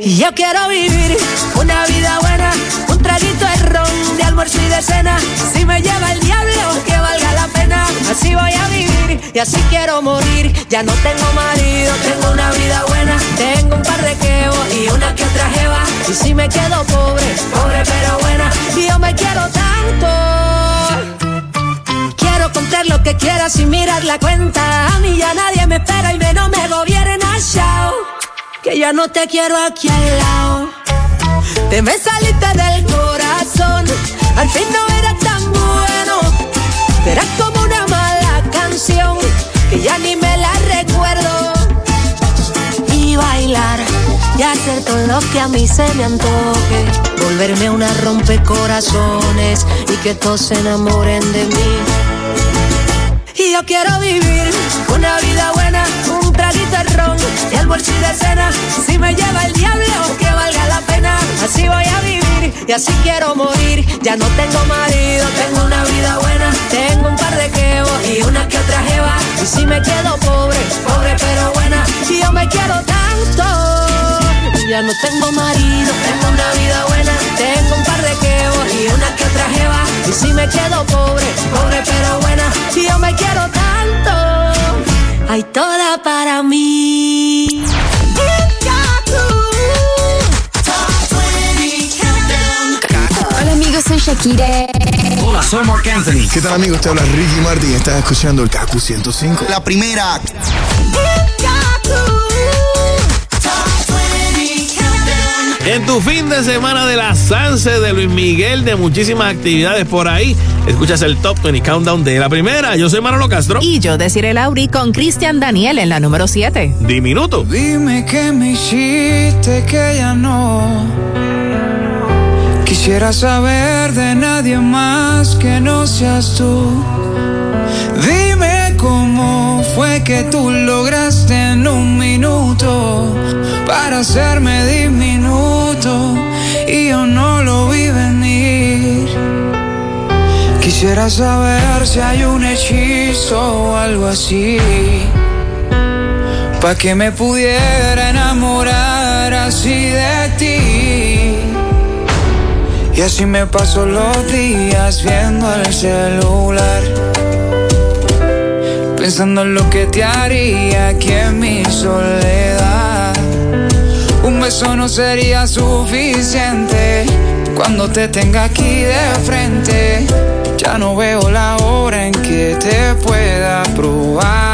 Y yo quiero vivir una vida buena, un traguito de ron, de almuerzo y de cena. Si me lleva el diablo, que valga la pena. Así voy a vivir y así quiero morir. Ya no tengo marido, tengo una vida buena. Tengo un par de quebos y una que otra jeva. Y si me quedo pobre, pobre pero buena. Y yo me quiero tanto. Quiero comprar lo que quiera sin mirar la cuenta. A mí ya nadie me espera y menos me gobierna. Chao. Que ya no te quiero aquí al lado. Te me saliste del corazón. Al fin no eras tan bueno. Eras como una mala canción. Que ya ni me la recuerdo. Y bailar. Y hacer todo lo que a mí se me antoje. Volverme una rompecorazones. Y que todos se enamoren de mí. Yo quiero vivir una vida buena, un traguito de ron y almuerzo y de cena. Si me lleva el diablo, que valga la pena. Así voy a vivir y así quiero morir. Ya no tengo marido, tengo una vida buena. Tengo un par de quebos y una que otra jeva. Y si me quedo pobre, pobre pero buena. Y yo me quiero tanto. Ya no tengo marido, tengo una vida buena. Tengo un par de quebos y una que otra jeva. Y si me quedo pobre, pobre pero buena. Y yo me quiero tanto. Hay toda para mí. Hola amigos, soy Shakira. Hola, soy Mark Anthony. ¿Qué tal amigos? Te habla Ricky Martin y estás escuchando el KQ 105. La primera. En tu fin de semana de la Sanse de Luis Miguel, de muchísimas actividades por ahí, escuchas el Top 20 Countdown de la primera. Yo soy Manolo Castro. Y yo, Desiree Lauri, con Cristian Daniel en la número 7. Diminuto. Dime que me hiciste que ya no quisiera saber de nadie nadie más que no seas tú. Dime cómo fue que tú lograste en un minuto para hacerme diminuto y yo no lo vi venir. Quisiera saber si hay un hechizo o algo así. Pa' que me pudiera enamorar así de ti. Y así me paso los días viendo el celular. Pensando en lo que te haría aquí en mi soledad. Beso no sería suficiente cuando te tenga aquí de frente. Ya no veo la hora en que te pueda probar.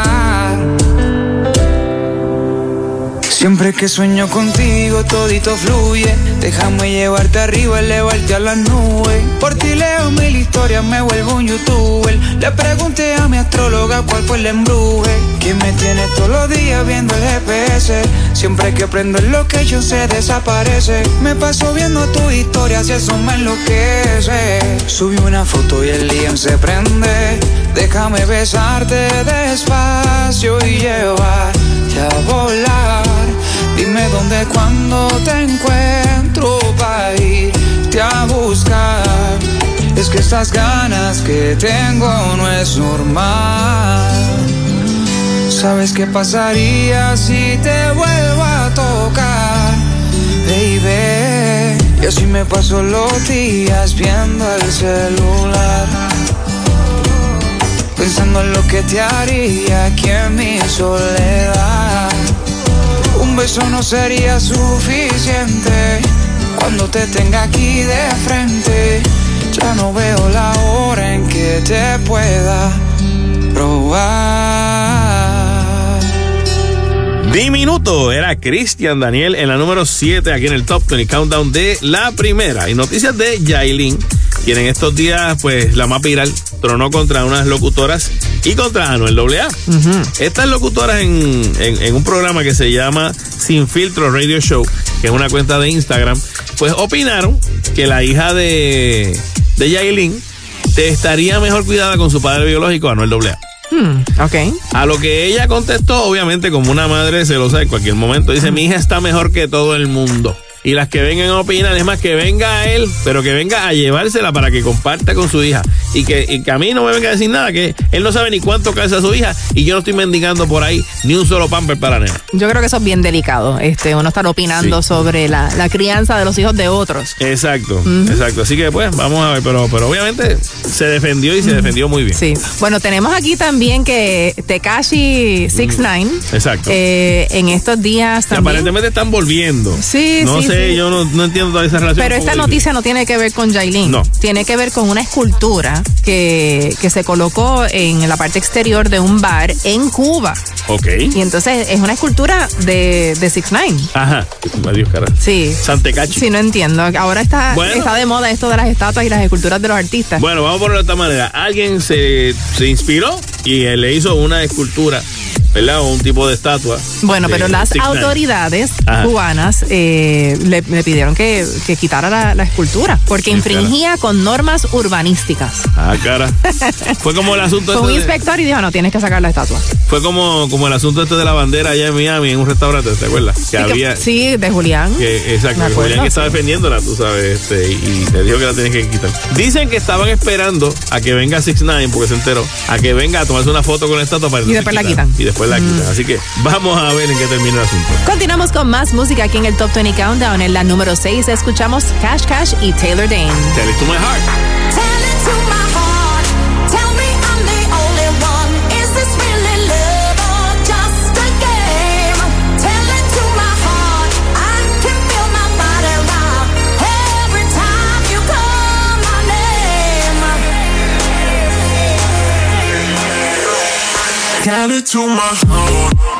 Siempre que sueño contigo todito fluye. Déjame llevarte arriba, elevarte a las nubes Por ti leo mil historias, me vuelvo un youtuber. Le pregunté a mi astróloga cuál fue el embruje. Quien me tiene todos los días viendo el GPS Siempre que prendo el location se desaparece. Me paso viendo tu historia si eso me enloquece. Subí una foto y el día se prende. Déjame besarte despacio y a volar Dime dónde, cuando te encuentro para irte a buscar. Es que estas ganas que tengo no es normal. ¿Sabes qué pasaría si te vuelvo a tocar? Baby, y así me paso los días viendo el celular. Pensando en lo que te haría aquí en mi soledad. Un beso no sería suficiente cuando te tenga aquí de frente. Ya no veo la hora en que te pueda probar. Diminuto era Cristian Daniel en la número 7 aquí en el Top 20 Countdown de la primera. Y noticias de Yailin, quien en estos días, pues la más viral, tronó contra unas locutoras y contra Anuel AA. Estas locutoras en, en- en un programa que se llama Sin Filtro Radio Show, que es una cuenta de Instagram, pues opinaron que la hija de, de Yailin te estaría mejor cuidada con su padre biológico, Anuel AA. Hmm, ok. A lo que ella contestó, obviamente, como una madre celosa en cualquier momento, dice, mi hija está mejor que todo el mundo. Y las que vengan a opinar, es más, que venga a él, pero que venga a llevársela para que comparta con su hija. Y que, y que a mí no me venga a decir nada, que él no sabe ni cuánto calza su hija y yo no estoy mendigando por ahí ni un solo pamper para nena. Yo creo que eso es bien delicado, este, uno estar opinando Sí. sobre la, la crianza de los hijos de otros. Exacto, exacto. Así que pues vamos a ver, pero, pero obviamente se defendió y se defendió muy bien. Sí. Bueno, tenemos aquí también que Tekashi 69 Exacto. eh, en estos días también. aparentemente están volviendo. Sí, No sí, sé, sí. yo no, no entiendo toda esa relación. Pero esta noticia no tiene que ver con Jailin. No. Tiene que ver con una escultura que, que se colocó en la parte exterior de un bar en Cuba. Ok. Y entonces es una escultura de, de 6ix9ine. Ajá. Adiós, cara. Sí. Santecachi. Sí, no entiendo. Ahora está, Bueno. está de moda esto de las estatuas y las esculturas de los artistas. Bueno, vamos a ponerlo de esta manera. Alguien se, se inspiró y le hizo una escultura, ¿verdad? O un tipo de estatua. Bueno, de pero las 6ix9ine. autoridades Ajá. cubanas eh, le, le pidieron que, que quitara la, la escultura porque Sí, infringía con normas urbanísticas. Ah, cara. Fue como el asunto Fue un este de- inspector y dijo, no, tienes que sacar la estatua. fue como, como el asunto este de la bandera allá en Miami, en un restaurante, ¿te acuerdas? Que Sí, que- había. sí, de Julián. Que, exacto, Me que acuerdo, Julián estaba sí. defendiéndola, tú sabes, este, y, y le dijo que la tenías que quitar. Dicen que estaban esperando a que venga 6 9 porque se enteró, a que venga a tomarse una foto con la estatua para Y después la quitan. Mm. Y después la quitan. Así que vamos a ver en qué termina el asunto. Continuamos con más música aquí en el Top 20 Countdown. En la número 6 escuchamos Cash Cash y Taylor Dane. Tell it to my heart. Tell me I'm the only one. Is this really love or just a game? Tell it to my heart. I can feel my body rock every time you call my name. Tell it to my heart.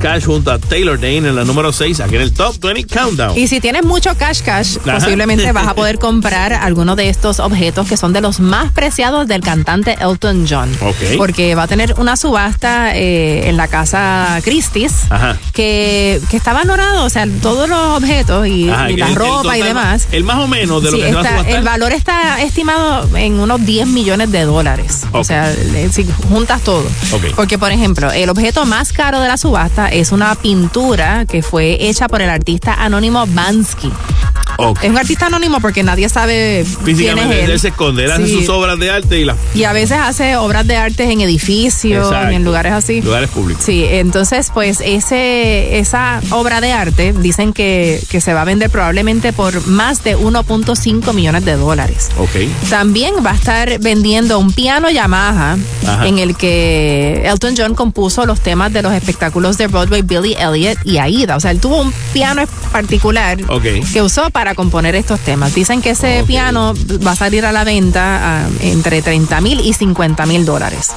Cash junto a Taylor Dane en la número 6 aquí en el Top 20 Countdown. Y si tienes mucho cash cash, Ajá. posiblemente vas a poder comprar alguno de estos objetos que son de los más preciados del cantante Elton John. Ok. Porque va a tener una subasta eh, en la casa Christie's Ajá. que, que está valorado, o sea, todos los objetos y, Ajá, y el- la el ropa y demás. El más o menos de lo Sí, que se va a está- subastar. el valor está estimado en unos 10 millones de dólares. O sea, si juntas todo. Porque, por ejemplo, el objeto más caro de la subasta es una pintura que fue hecha por el artista anónimo Bansky. Es un artista anónimo porque nadie sabe quién es él. él se esconde, él hace sus obras de arte y las Y a veces hace obras de arte en edificios Exacto. en lugares así. lugares públicos. Sí, entonces pues ese esa obra de arte dicen que, que se va a vender probablemente por más de 1.5 millones de dólares. Ok. También va a estar vendiendo un piano Yamaha Ajá. en el que Elton John compuso los temas de los espectáculos de Broadway Billy Elliot y Aida. O sea, él tuvo un piano particular que usó para componer estos temas. Dicen que ese piano va a salir a la venta ah, entre 30 mil y 50 mil dólares.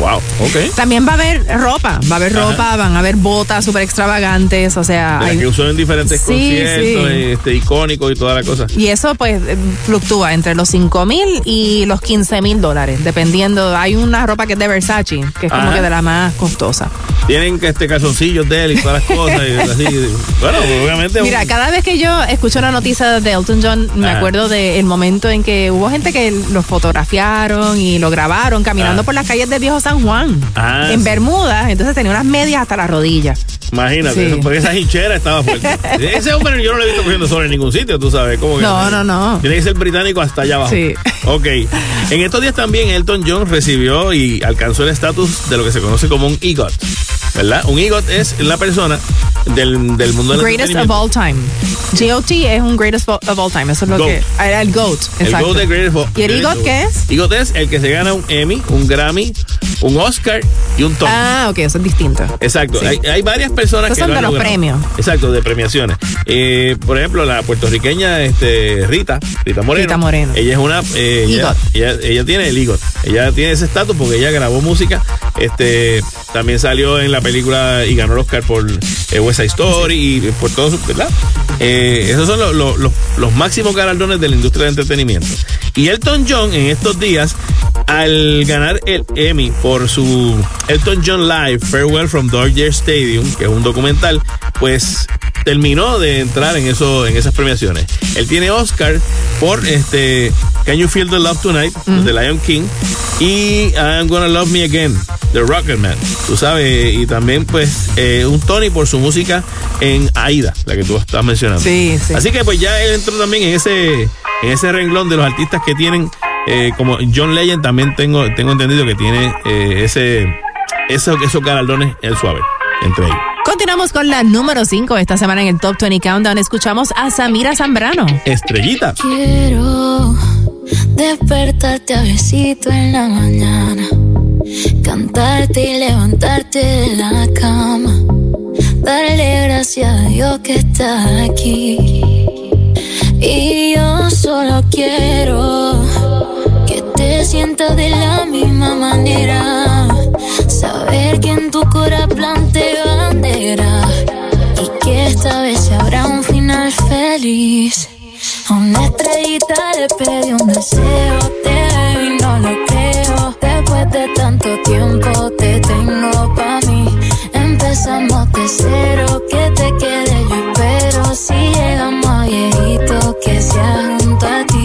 Wow. Ok. También va a haber ropa, va a haber Ajá. ropa, van a haber botas súper extravagantes, o sea, hay- que usó en diferentes Sí, conciertos, sí. Este, icónicos y toda la cosa. y eso pues eh, fluctúa entre los 5 mil y los 15 mil dólares, dependiendo. Hay una ropa que es de Versace, que es como que de la más costosa. Tienen este calzoncillos de él y todas las cosas. y así. Bueno, obviamente. Mira, un- cada vez que yo escucho una noticia de Elton John, me acuerdo del momento en que hubo gente que lo fotografiaaron y lo grabaron caminando Ah. por las calles del viejo San Juan, Ah, en sí. Bermudas, entonces tenía unas medias hasta la rodilla. Imagínate, Sí. porque esa hinchera estaba fuerte. Ese hombre yo no lo he visto cogiendo sol en ningún sitio, tú sabes. ¿cómo que No, no, no. Tiene que ser británico hasta allá abajo. Sí. Ok. En estos días también Elton John recibió y alcanzó el estatus de lo que se conoce como un EGOT. ¿Verdad? Un EGOT es la persona del, del mundo del Greatest of all time. GOT es un greatest of all time, eso es lo Goat. que... ah, El GOAT, El exacto. GOAT de Greatest of ¿Y el EGOT qué es? EGOT es el que se gana un Emmy, un Grammy, un Oscar y un Tony. Ah, ok, eso es distinto. Exacto, Sí. hay, hay varias personas que son lo de han los logrado. premios. Exacto, de premiaciones. Eh, por ejemplo, la puertorriqueña este, Rita, Rita Moreno. Rita Moreno. Ella es una. eh, ella, ella, ella tiene el EGOT. Ella tiene ese estatus porque ella grabó música. Este, también salió en la película y ganó el Oscar por eh, West Side Story y por todo su. ¿Verdad? Eh, esos son los, los- los- los máximos galardones de la industria del entretenimiento. Y Elton John en estos días, al ganar el Emmy por su Elton John Live Farewell from Dodger Stadium, que es un documental, pues terminó de entrar en eso, en esas premiaciones. Él tiene Oscar por este Can You Feel the Love Tonight, de Lion King, y I'm Gonna Love Me Again, de Rocketman. Tú sabes, y también pues eh, un Tony por su música en Aida, la que tú estás mencionando. Sí, sí. Así que pues ya él entró también en ese, en ese renglón de los artistas que tienen, eh, como John Legend también tengo, tengo entendido que tiene eh, ese, esos, esos galardones el suave, entre ellos. Continuamos con la número 5 esta semana en el Top 20 Countdown. Escuchamos a Samira Zambrano. Estrellita. Quiero despertarte a besito en la mañana, cantarte y levantarte de la cama, darle gracias a Dios que estás aquí. Y yo solo quiero sientas de la misma manera, saber que en tu corazón planté bandera y que esta vez habrá un final feliz. A una estrellita le pedí un deseo, te veo y no lo creo. Después de tanto tiempo te tengo pa' mí. Empezamos de cero, que te quede yo espero. Si llegamos a viejito, que sea junto a ti.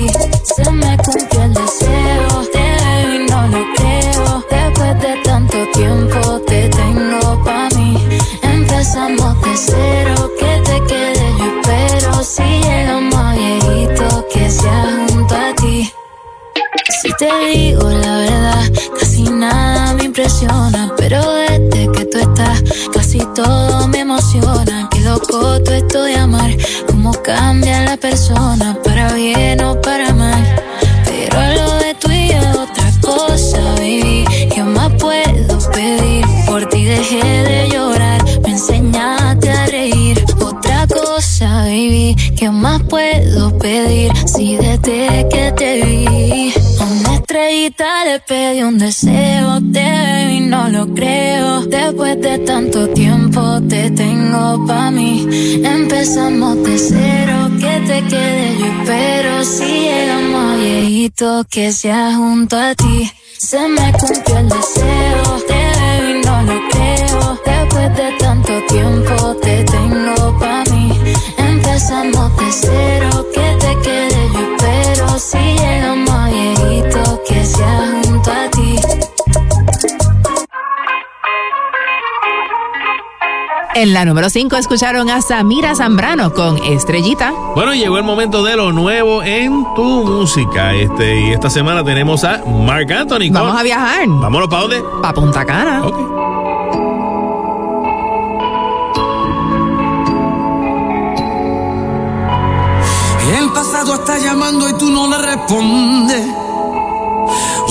Deseo, te veo y no lo creo. Después de tanto tiempo te tengo pa' mí. Empezamos de cero, que te quede yo espero. Si llegamos viejito, que sea junto a ti. Se me cumplió el deseo, te veo y no lo creo. Después de tanto tiempo te tengo pa' mí. Empezamos de cero, que te quede yo espero. Si llegamos viejito, que sea junto a ti. En la número 5 escucharon a Samira Zambrano con Estrellita. Bueno, llegó el momento de lo nuevo en tu música. Este, y esta semana tenemos a Mark Anthony. Vamos con- a viajar. Vámonos para dónde? Pa' Punta Cana. El pasado está llamando y tú no le respondes.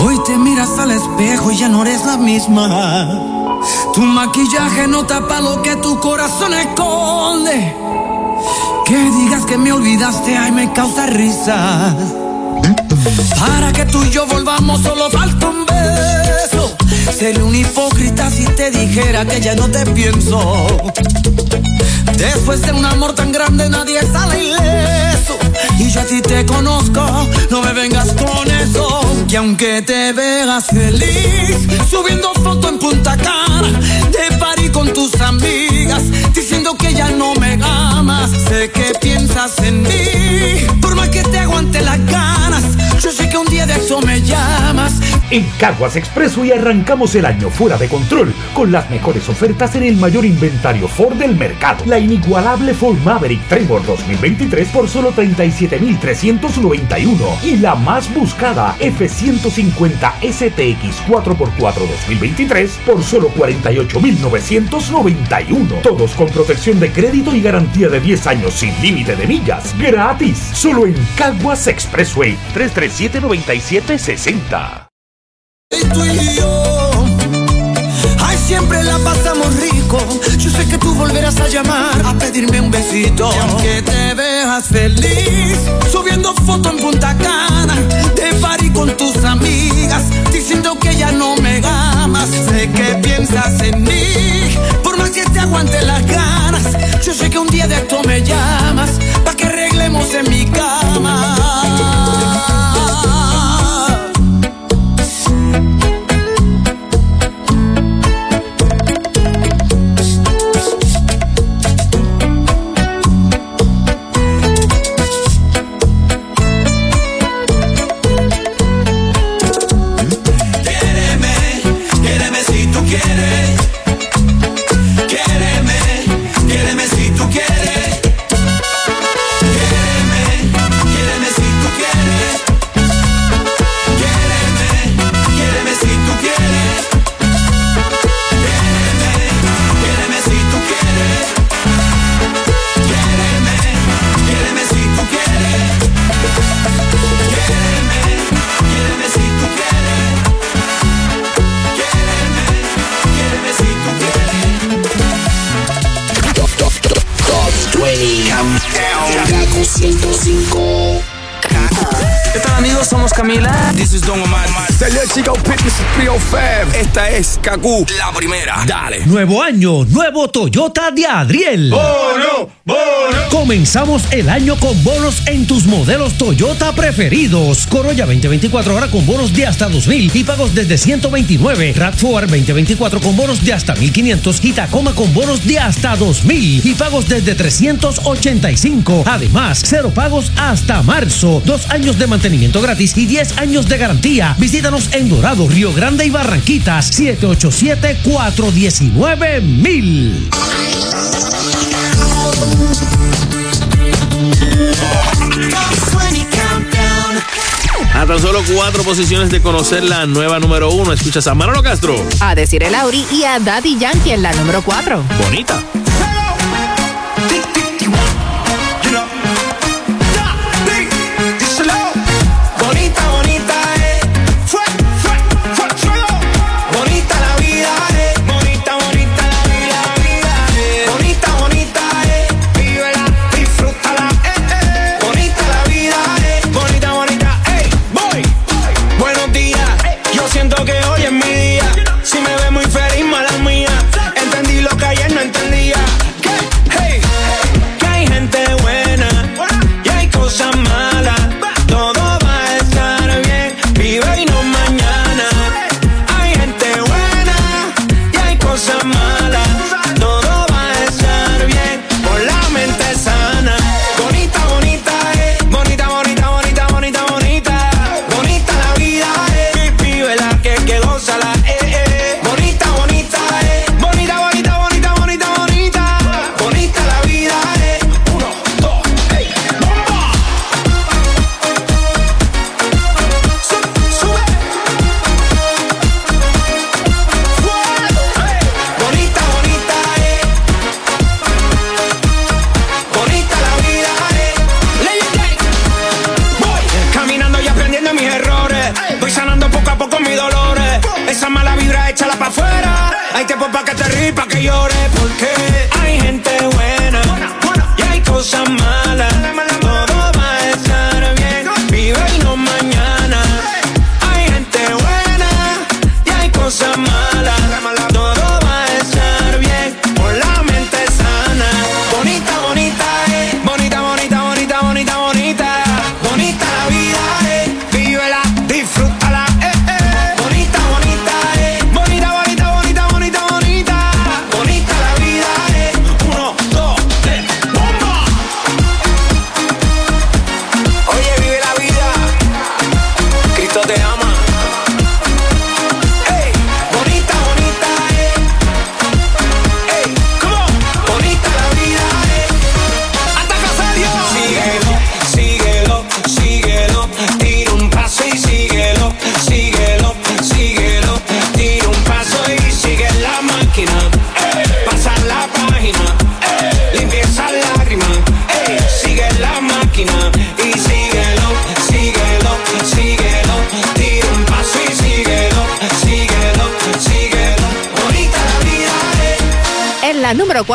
Hoy te miras al espejo y ya no eres la misma. Tu maquillaje no tapa lo que tu corazón esconde. Que digas que me olvidaste, ay, me causa risa. Para que tú y yo volvamos, solo falta un beso. Sería un hipócrita si te dijera que ya no te pienso. Después de un amor tan grande nadie sale ileso Y yo a ti te conozco, no me vengas con eso. Que aunque te veas feliz Subiendo foto en Punta Cana De party con tus amigas Diciendo que ya no me amas Sé que piensas en mí. Por más que te aguante las ganas yo sé que un día de eso me llamas. En Caguas Expreso y arrancamos el año fuera de control con las mejores ofertas en el mayor inventario Ford del mercado. La inigualable Ford Maverick Trevor 2023 por solo 37.391 y la más buscada F150 STX 4x4 2023 por solo 48.991. Todos con protección de crédito y garantía de 10 años sin límite de millas. Gratis, solo en Caguas Expressway 33 3797-60. Tú y yo, ay, siempre la pasamos rico. Yo sé que tú volverás a llamar a pedirme un besito. Y aunque te veas feliz, subiendo foto en Punta Cana, de party con tus amigas, diciendo que ya no me amas. Sé que piensas en mí, por más que te aguante las ganas. Yo sé que un día de esto me llamas, pa' que arreglemos en mi casa Salut Chico Pitness 305. Esta es Kaku, la primera. Dale. Nuevo año, nuevo Toyota de Adriel. ¡Bono! Comenzamos el año con bonos en tus modelos Toyota preferidos. Corolla 2024 ahora con bonos de hasta 2000 y pagos desde 129. RAV4 2024 con bonos de hasta 1500 y Tacoma con bonos de hasta 2000 y pagos desde 385. Además, cero pagos hasta marzo. Dos años de mantenimiento gratis y 10 años de garantía. Visítanos en Dorado, Río Grande y Barranquitas. 787-419-1000. A tan solo cuatro posiciones de conocer la nueva número uno, escuchas a Manolo Castro. A decir el Auri y a Daddy Yankee en la número 4. Bonita. Bonita,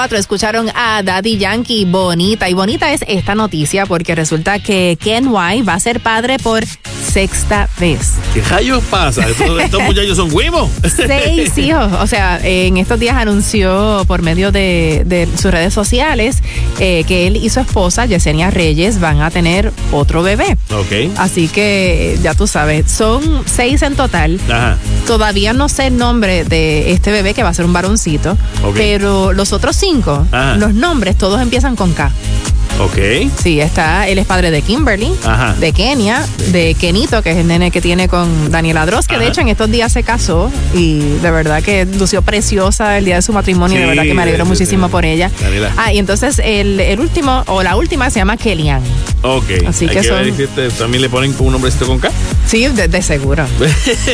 4 escucharon a Daddy Yankee Bonita. Y bonita es esta noticia porque resulta que Ken White va a ser padre por sexta vez. ¿Qué rayos pasa? Estos, estos muchachos son huevos. Seis hijos. O sea, en estos días anunció por medio de, de sus redes sociales eh, que él y su esposa, Yesenia Reyes, van a tener otro bebé. Ok. Así que ya tú sabes, son seis en total. Ajá. Todavía no sé el nombre de este bebé que va a ser un varoncito, pero los otros cinco, Ajá. los nombres todos empiezan con K. Ok. Sí, está, él es padre de Kimberly, Ajá. de Kenia, de Kenito, que es el nene que tiene con Daniela Dross, que de hecho en estos días se casó y de verdad que lució preciosa el día de su matrimonio, Sí, de verdad que me alegro sí, muchísimo por ella. Daniela. Ah, y entonces el, el último, o la última se llama Kellyanne. Ok. Así Hay que son- ver si este también le ponen un nombrecito con K. Sí, de, de seguro.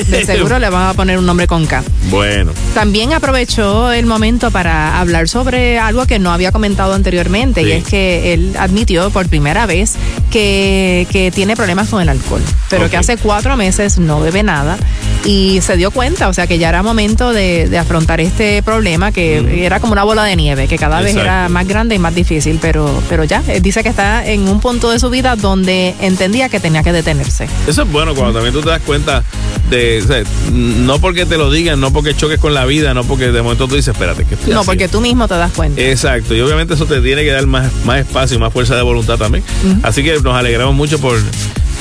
De seguro le van a poner un nombre con K. Bueno. También aprovechó el momento para hablar sobre algo que no había comentado anteriormente y es que él admitió por primera vez que, que tiene problemas con el alcohol, pero que hace cuatro meses no bebe nada y se dio cuenta, o sea que ya era momento de, de afrontar este problema que era como una bola de nieve, que cada vez era más grande y más difícil, pero, pero ya, él dice que está en un punto de su vida donde entendía que tenía que detenerse. Eso es bueno cuando también tú te das cuenta de, o sea, no porque te lo digan, no porque choques con la vida, no porque de momento tú dices, espérate, ¿qué estoy No, porque tú mismo te das cuenta. Exacto, y obviamente eso te tiene que dar más, más espacio y más fuerza de voluntad también. Así que nos alegramos mucho por,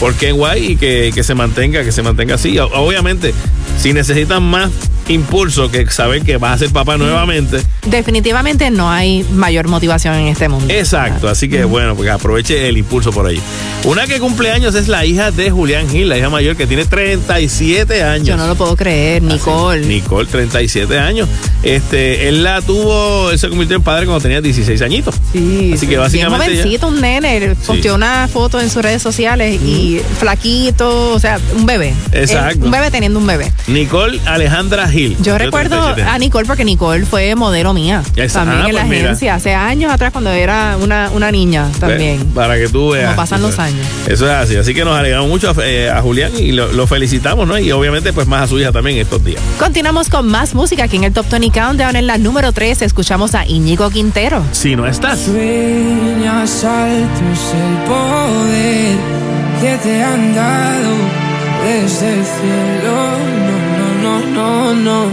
por Ken White y que, que se mantenga, que se mantenga así. Obviamente, si necesitan más impulso que saber que vas a ser papá nuevamente. Definitivamente no hay mayor motivación en este mundo. Exacto, así que bueno, pues aproveche el impulso por ahí. Una que cumple años es la hija de Julián Gil, la hija mayor que tiene 37 años. Yo no lo puedo creer, Nicole. Nicole, 37 años. Este, él la tuvo, él se convirtió en padre cuando tenía 16 añitos. Sí, Así que Bien básicamente. ya- jovencito, un nene, posteó una foto en sus redes sociales y flaquito, o sea, un bebé. Exacto. Eh, Un bebé teniendo un bebé. Nicole Alejandra Yo recuerdo 37 años. a Nicole porque Nicole fue modelo mía. Esa- también ah, en la pues mira. agencia, hace años atrás cuando era una, una niña también. Para que tú veas. Como pasan los años. Eso es así. Así que nos alegramos mucho a, eh, a Julián y lo, lo felicitamos, ¿no? Y obviamente, pues más a su hija también estos días. Continuamos con más música aquí en el Top 20 Countdown. En la número 3 escuchamos a Íñigo Quintero. Si no estás. Sueñas alto es el poder que te han dado desde el cielo. No, no.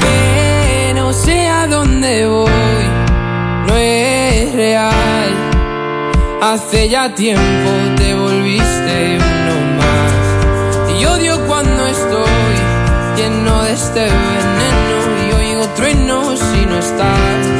Que no sé a dónde voy, no es real. Hace ya tiempo te volviste uno más. Y odio cuando estoy lleno de este veneno y oigo truenos si no estás.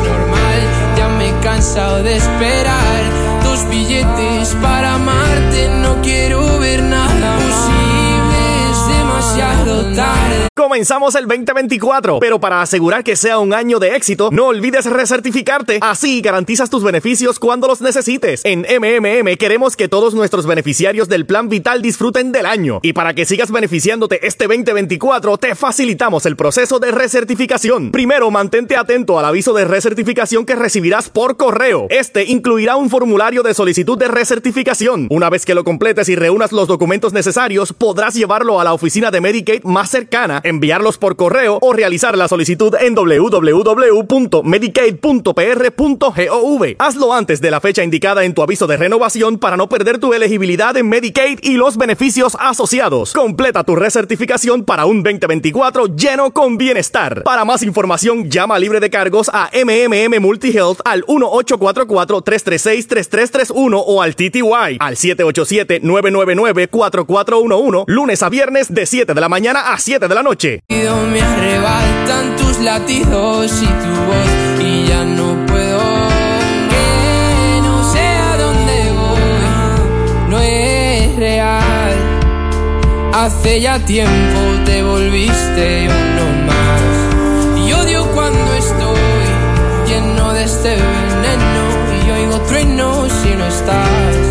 cansado de esperar tus billetes para amarte. No quiero ver nada Comenzamos el 2024, pero para asegurar que sea un año de éxito, no olvides recertificarte. Así garantizas tus beneficios cuando los necesites. En MMM queremos que todos nuestros beneficiarios del Plan Vital disfruten del año. Y para que sigas beneficiándote este 2024, te facilitamos el proceso de recertificación. Primero, mantente atento al aviso de recertificación que recibirás por correo. Este incluirá un formulario de solicitud de recertificación. Una vez que lo completes y reúnas los documentos necesarios, podrás llevarlo a la oficina de Medicaid más cercana, enviarlos por correo o realizar la solicitud en www.medicaid.pr.gov. Hazlo antes de la fecha indicada en tu aviso de renovación para no perder tu elegibilidad en Medicaid y los beneficios asociados. Completa tu recertificación para un 2024 lleno con bienestar. Para más información, llama libre de cargos a MMM Multihealth al 1844-336-3331 o al TTY al 787-999-4411, lunes a viernes de 7 de la mañana a 7 de la noche. Me arrebatan tus latidos y tu voz y ya no puedo que no sé a dónde voy. No es real. Hace ya tiempo te volviste uno más. Y odio cuando estoy lleno de este veneno y oigo truenos si no estás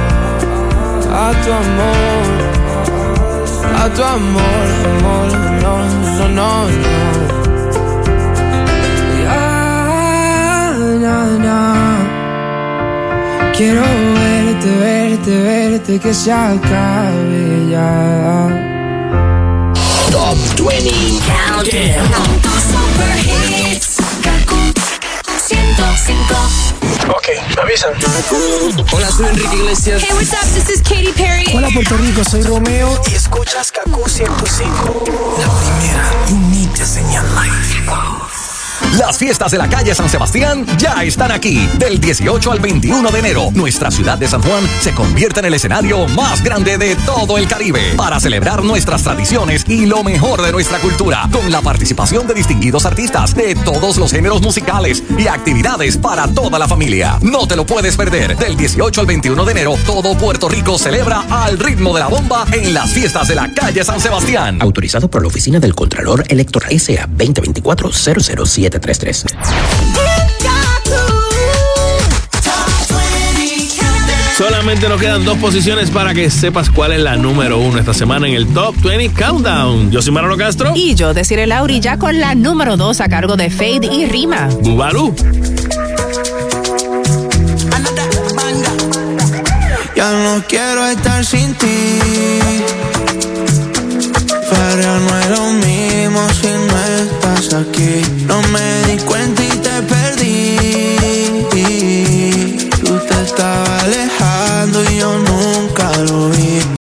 a tu amor a tu amor, amor, no, no, no, no. Ya, na, na. Quiero verte, verte, verte, que se acabe ya. Top 20 Countdown. Super hits. Kaku 105. Ok, me avisan. Hola, soy Enrique Iglesias. Hey, what's up? This is Katy Perry. Hola Puerto Rico, soy Romeo y escuchas Kaku 105. La primera y única señal live. Las fiestas de la calle San Sebastián ya están aquí. Del 18 al 21 de enero, nuestra ciudad de San Juan se convierte en el escenario más grande de todo el Caribe para celebrar nuestras tradiciones y lo mejor de nuestra cultura, con la participación de distinguidos artistas de todos los géneros musicales y actividades para toda la familia. No te lo puedes perder. Del 18 al 21 de enero, todo Puerto Rico celebra al ritmo de la bomba en las fiestas de la calle San Sebastián. Autorizado por la Oficina del Contralor Electoral SA 2024-00733. Solamente nos quedan dos posiciones para que sepas cuál es la número uno esta semana en el Top 20 Countdown. Yo soy Manolo Castro. Y yo, Desiree Lauri, ya con la número dos a cargo de Fade y Rima. Bubalú. Ya no quiero estar sin ti. Pero no es lo mismo si no aquí. No me di cuenta y te perdí. Tú te estabas alejando y yo nunca lo vi.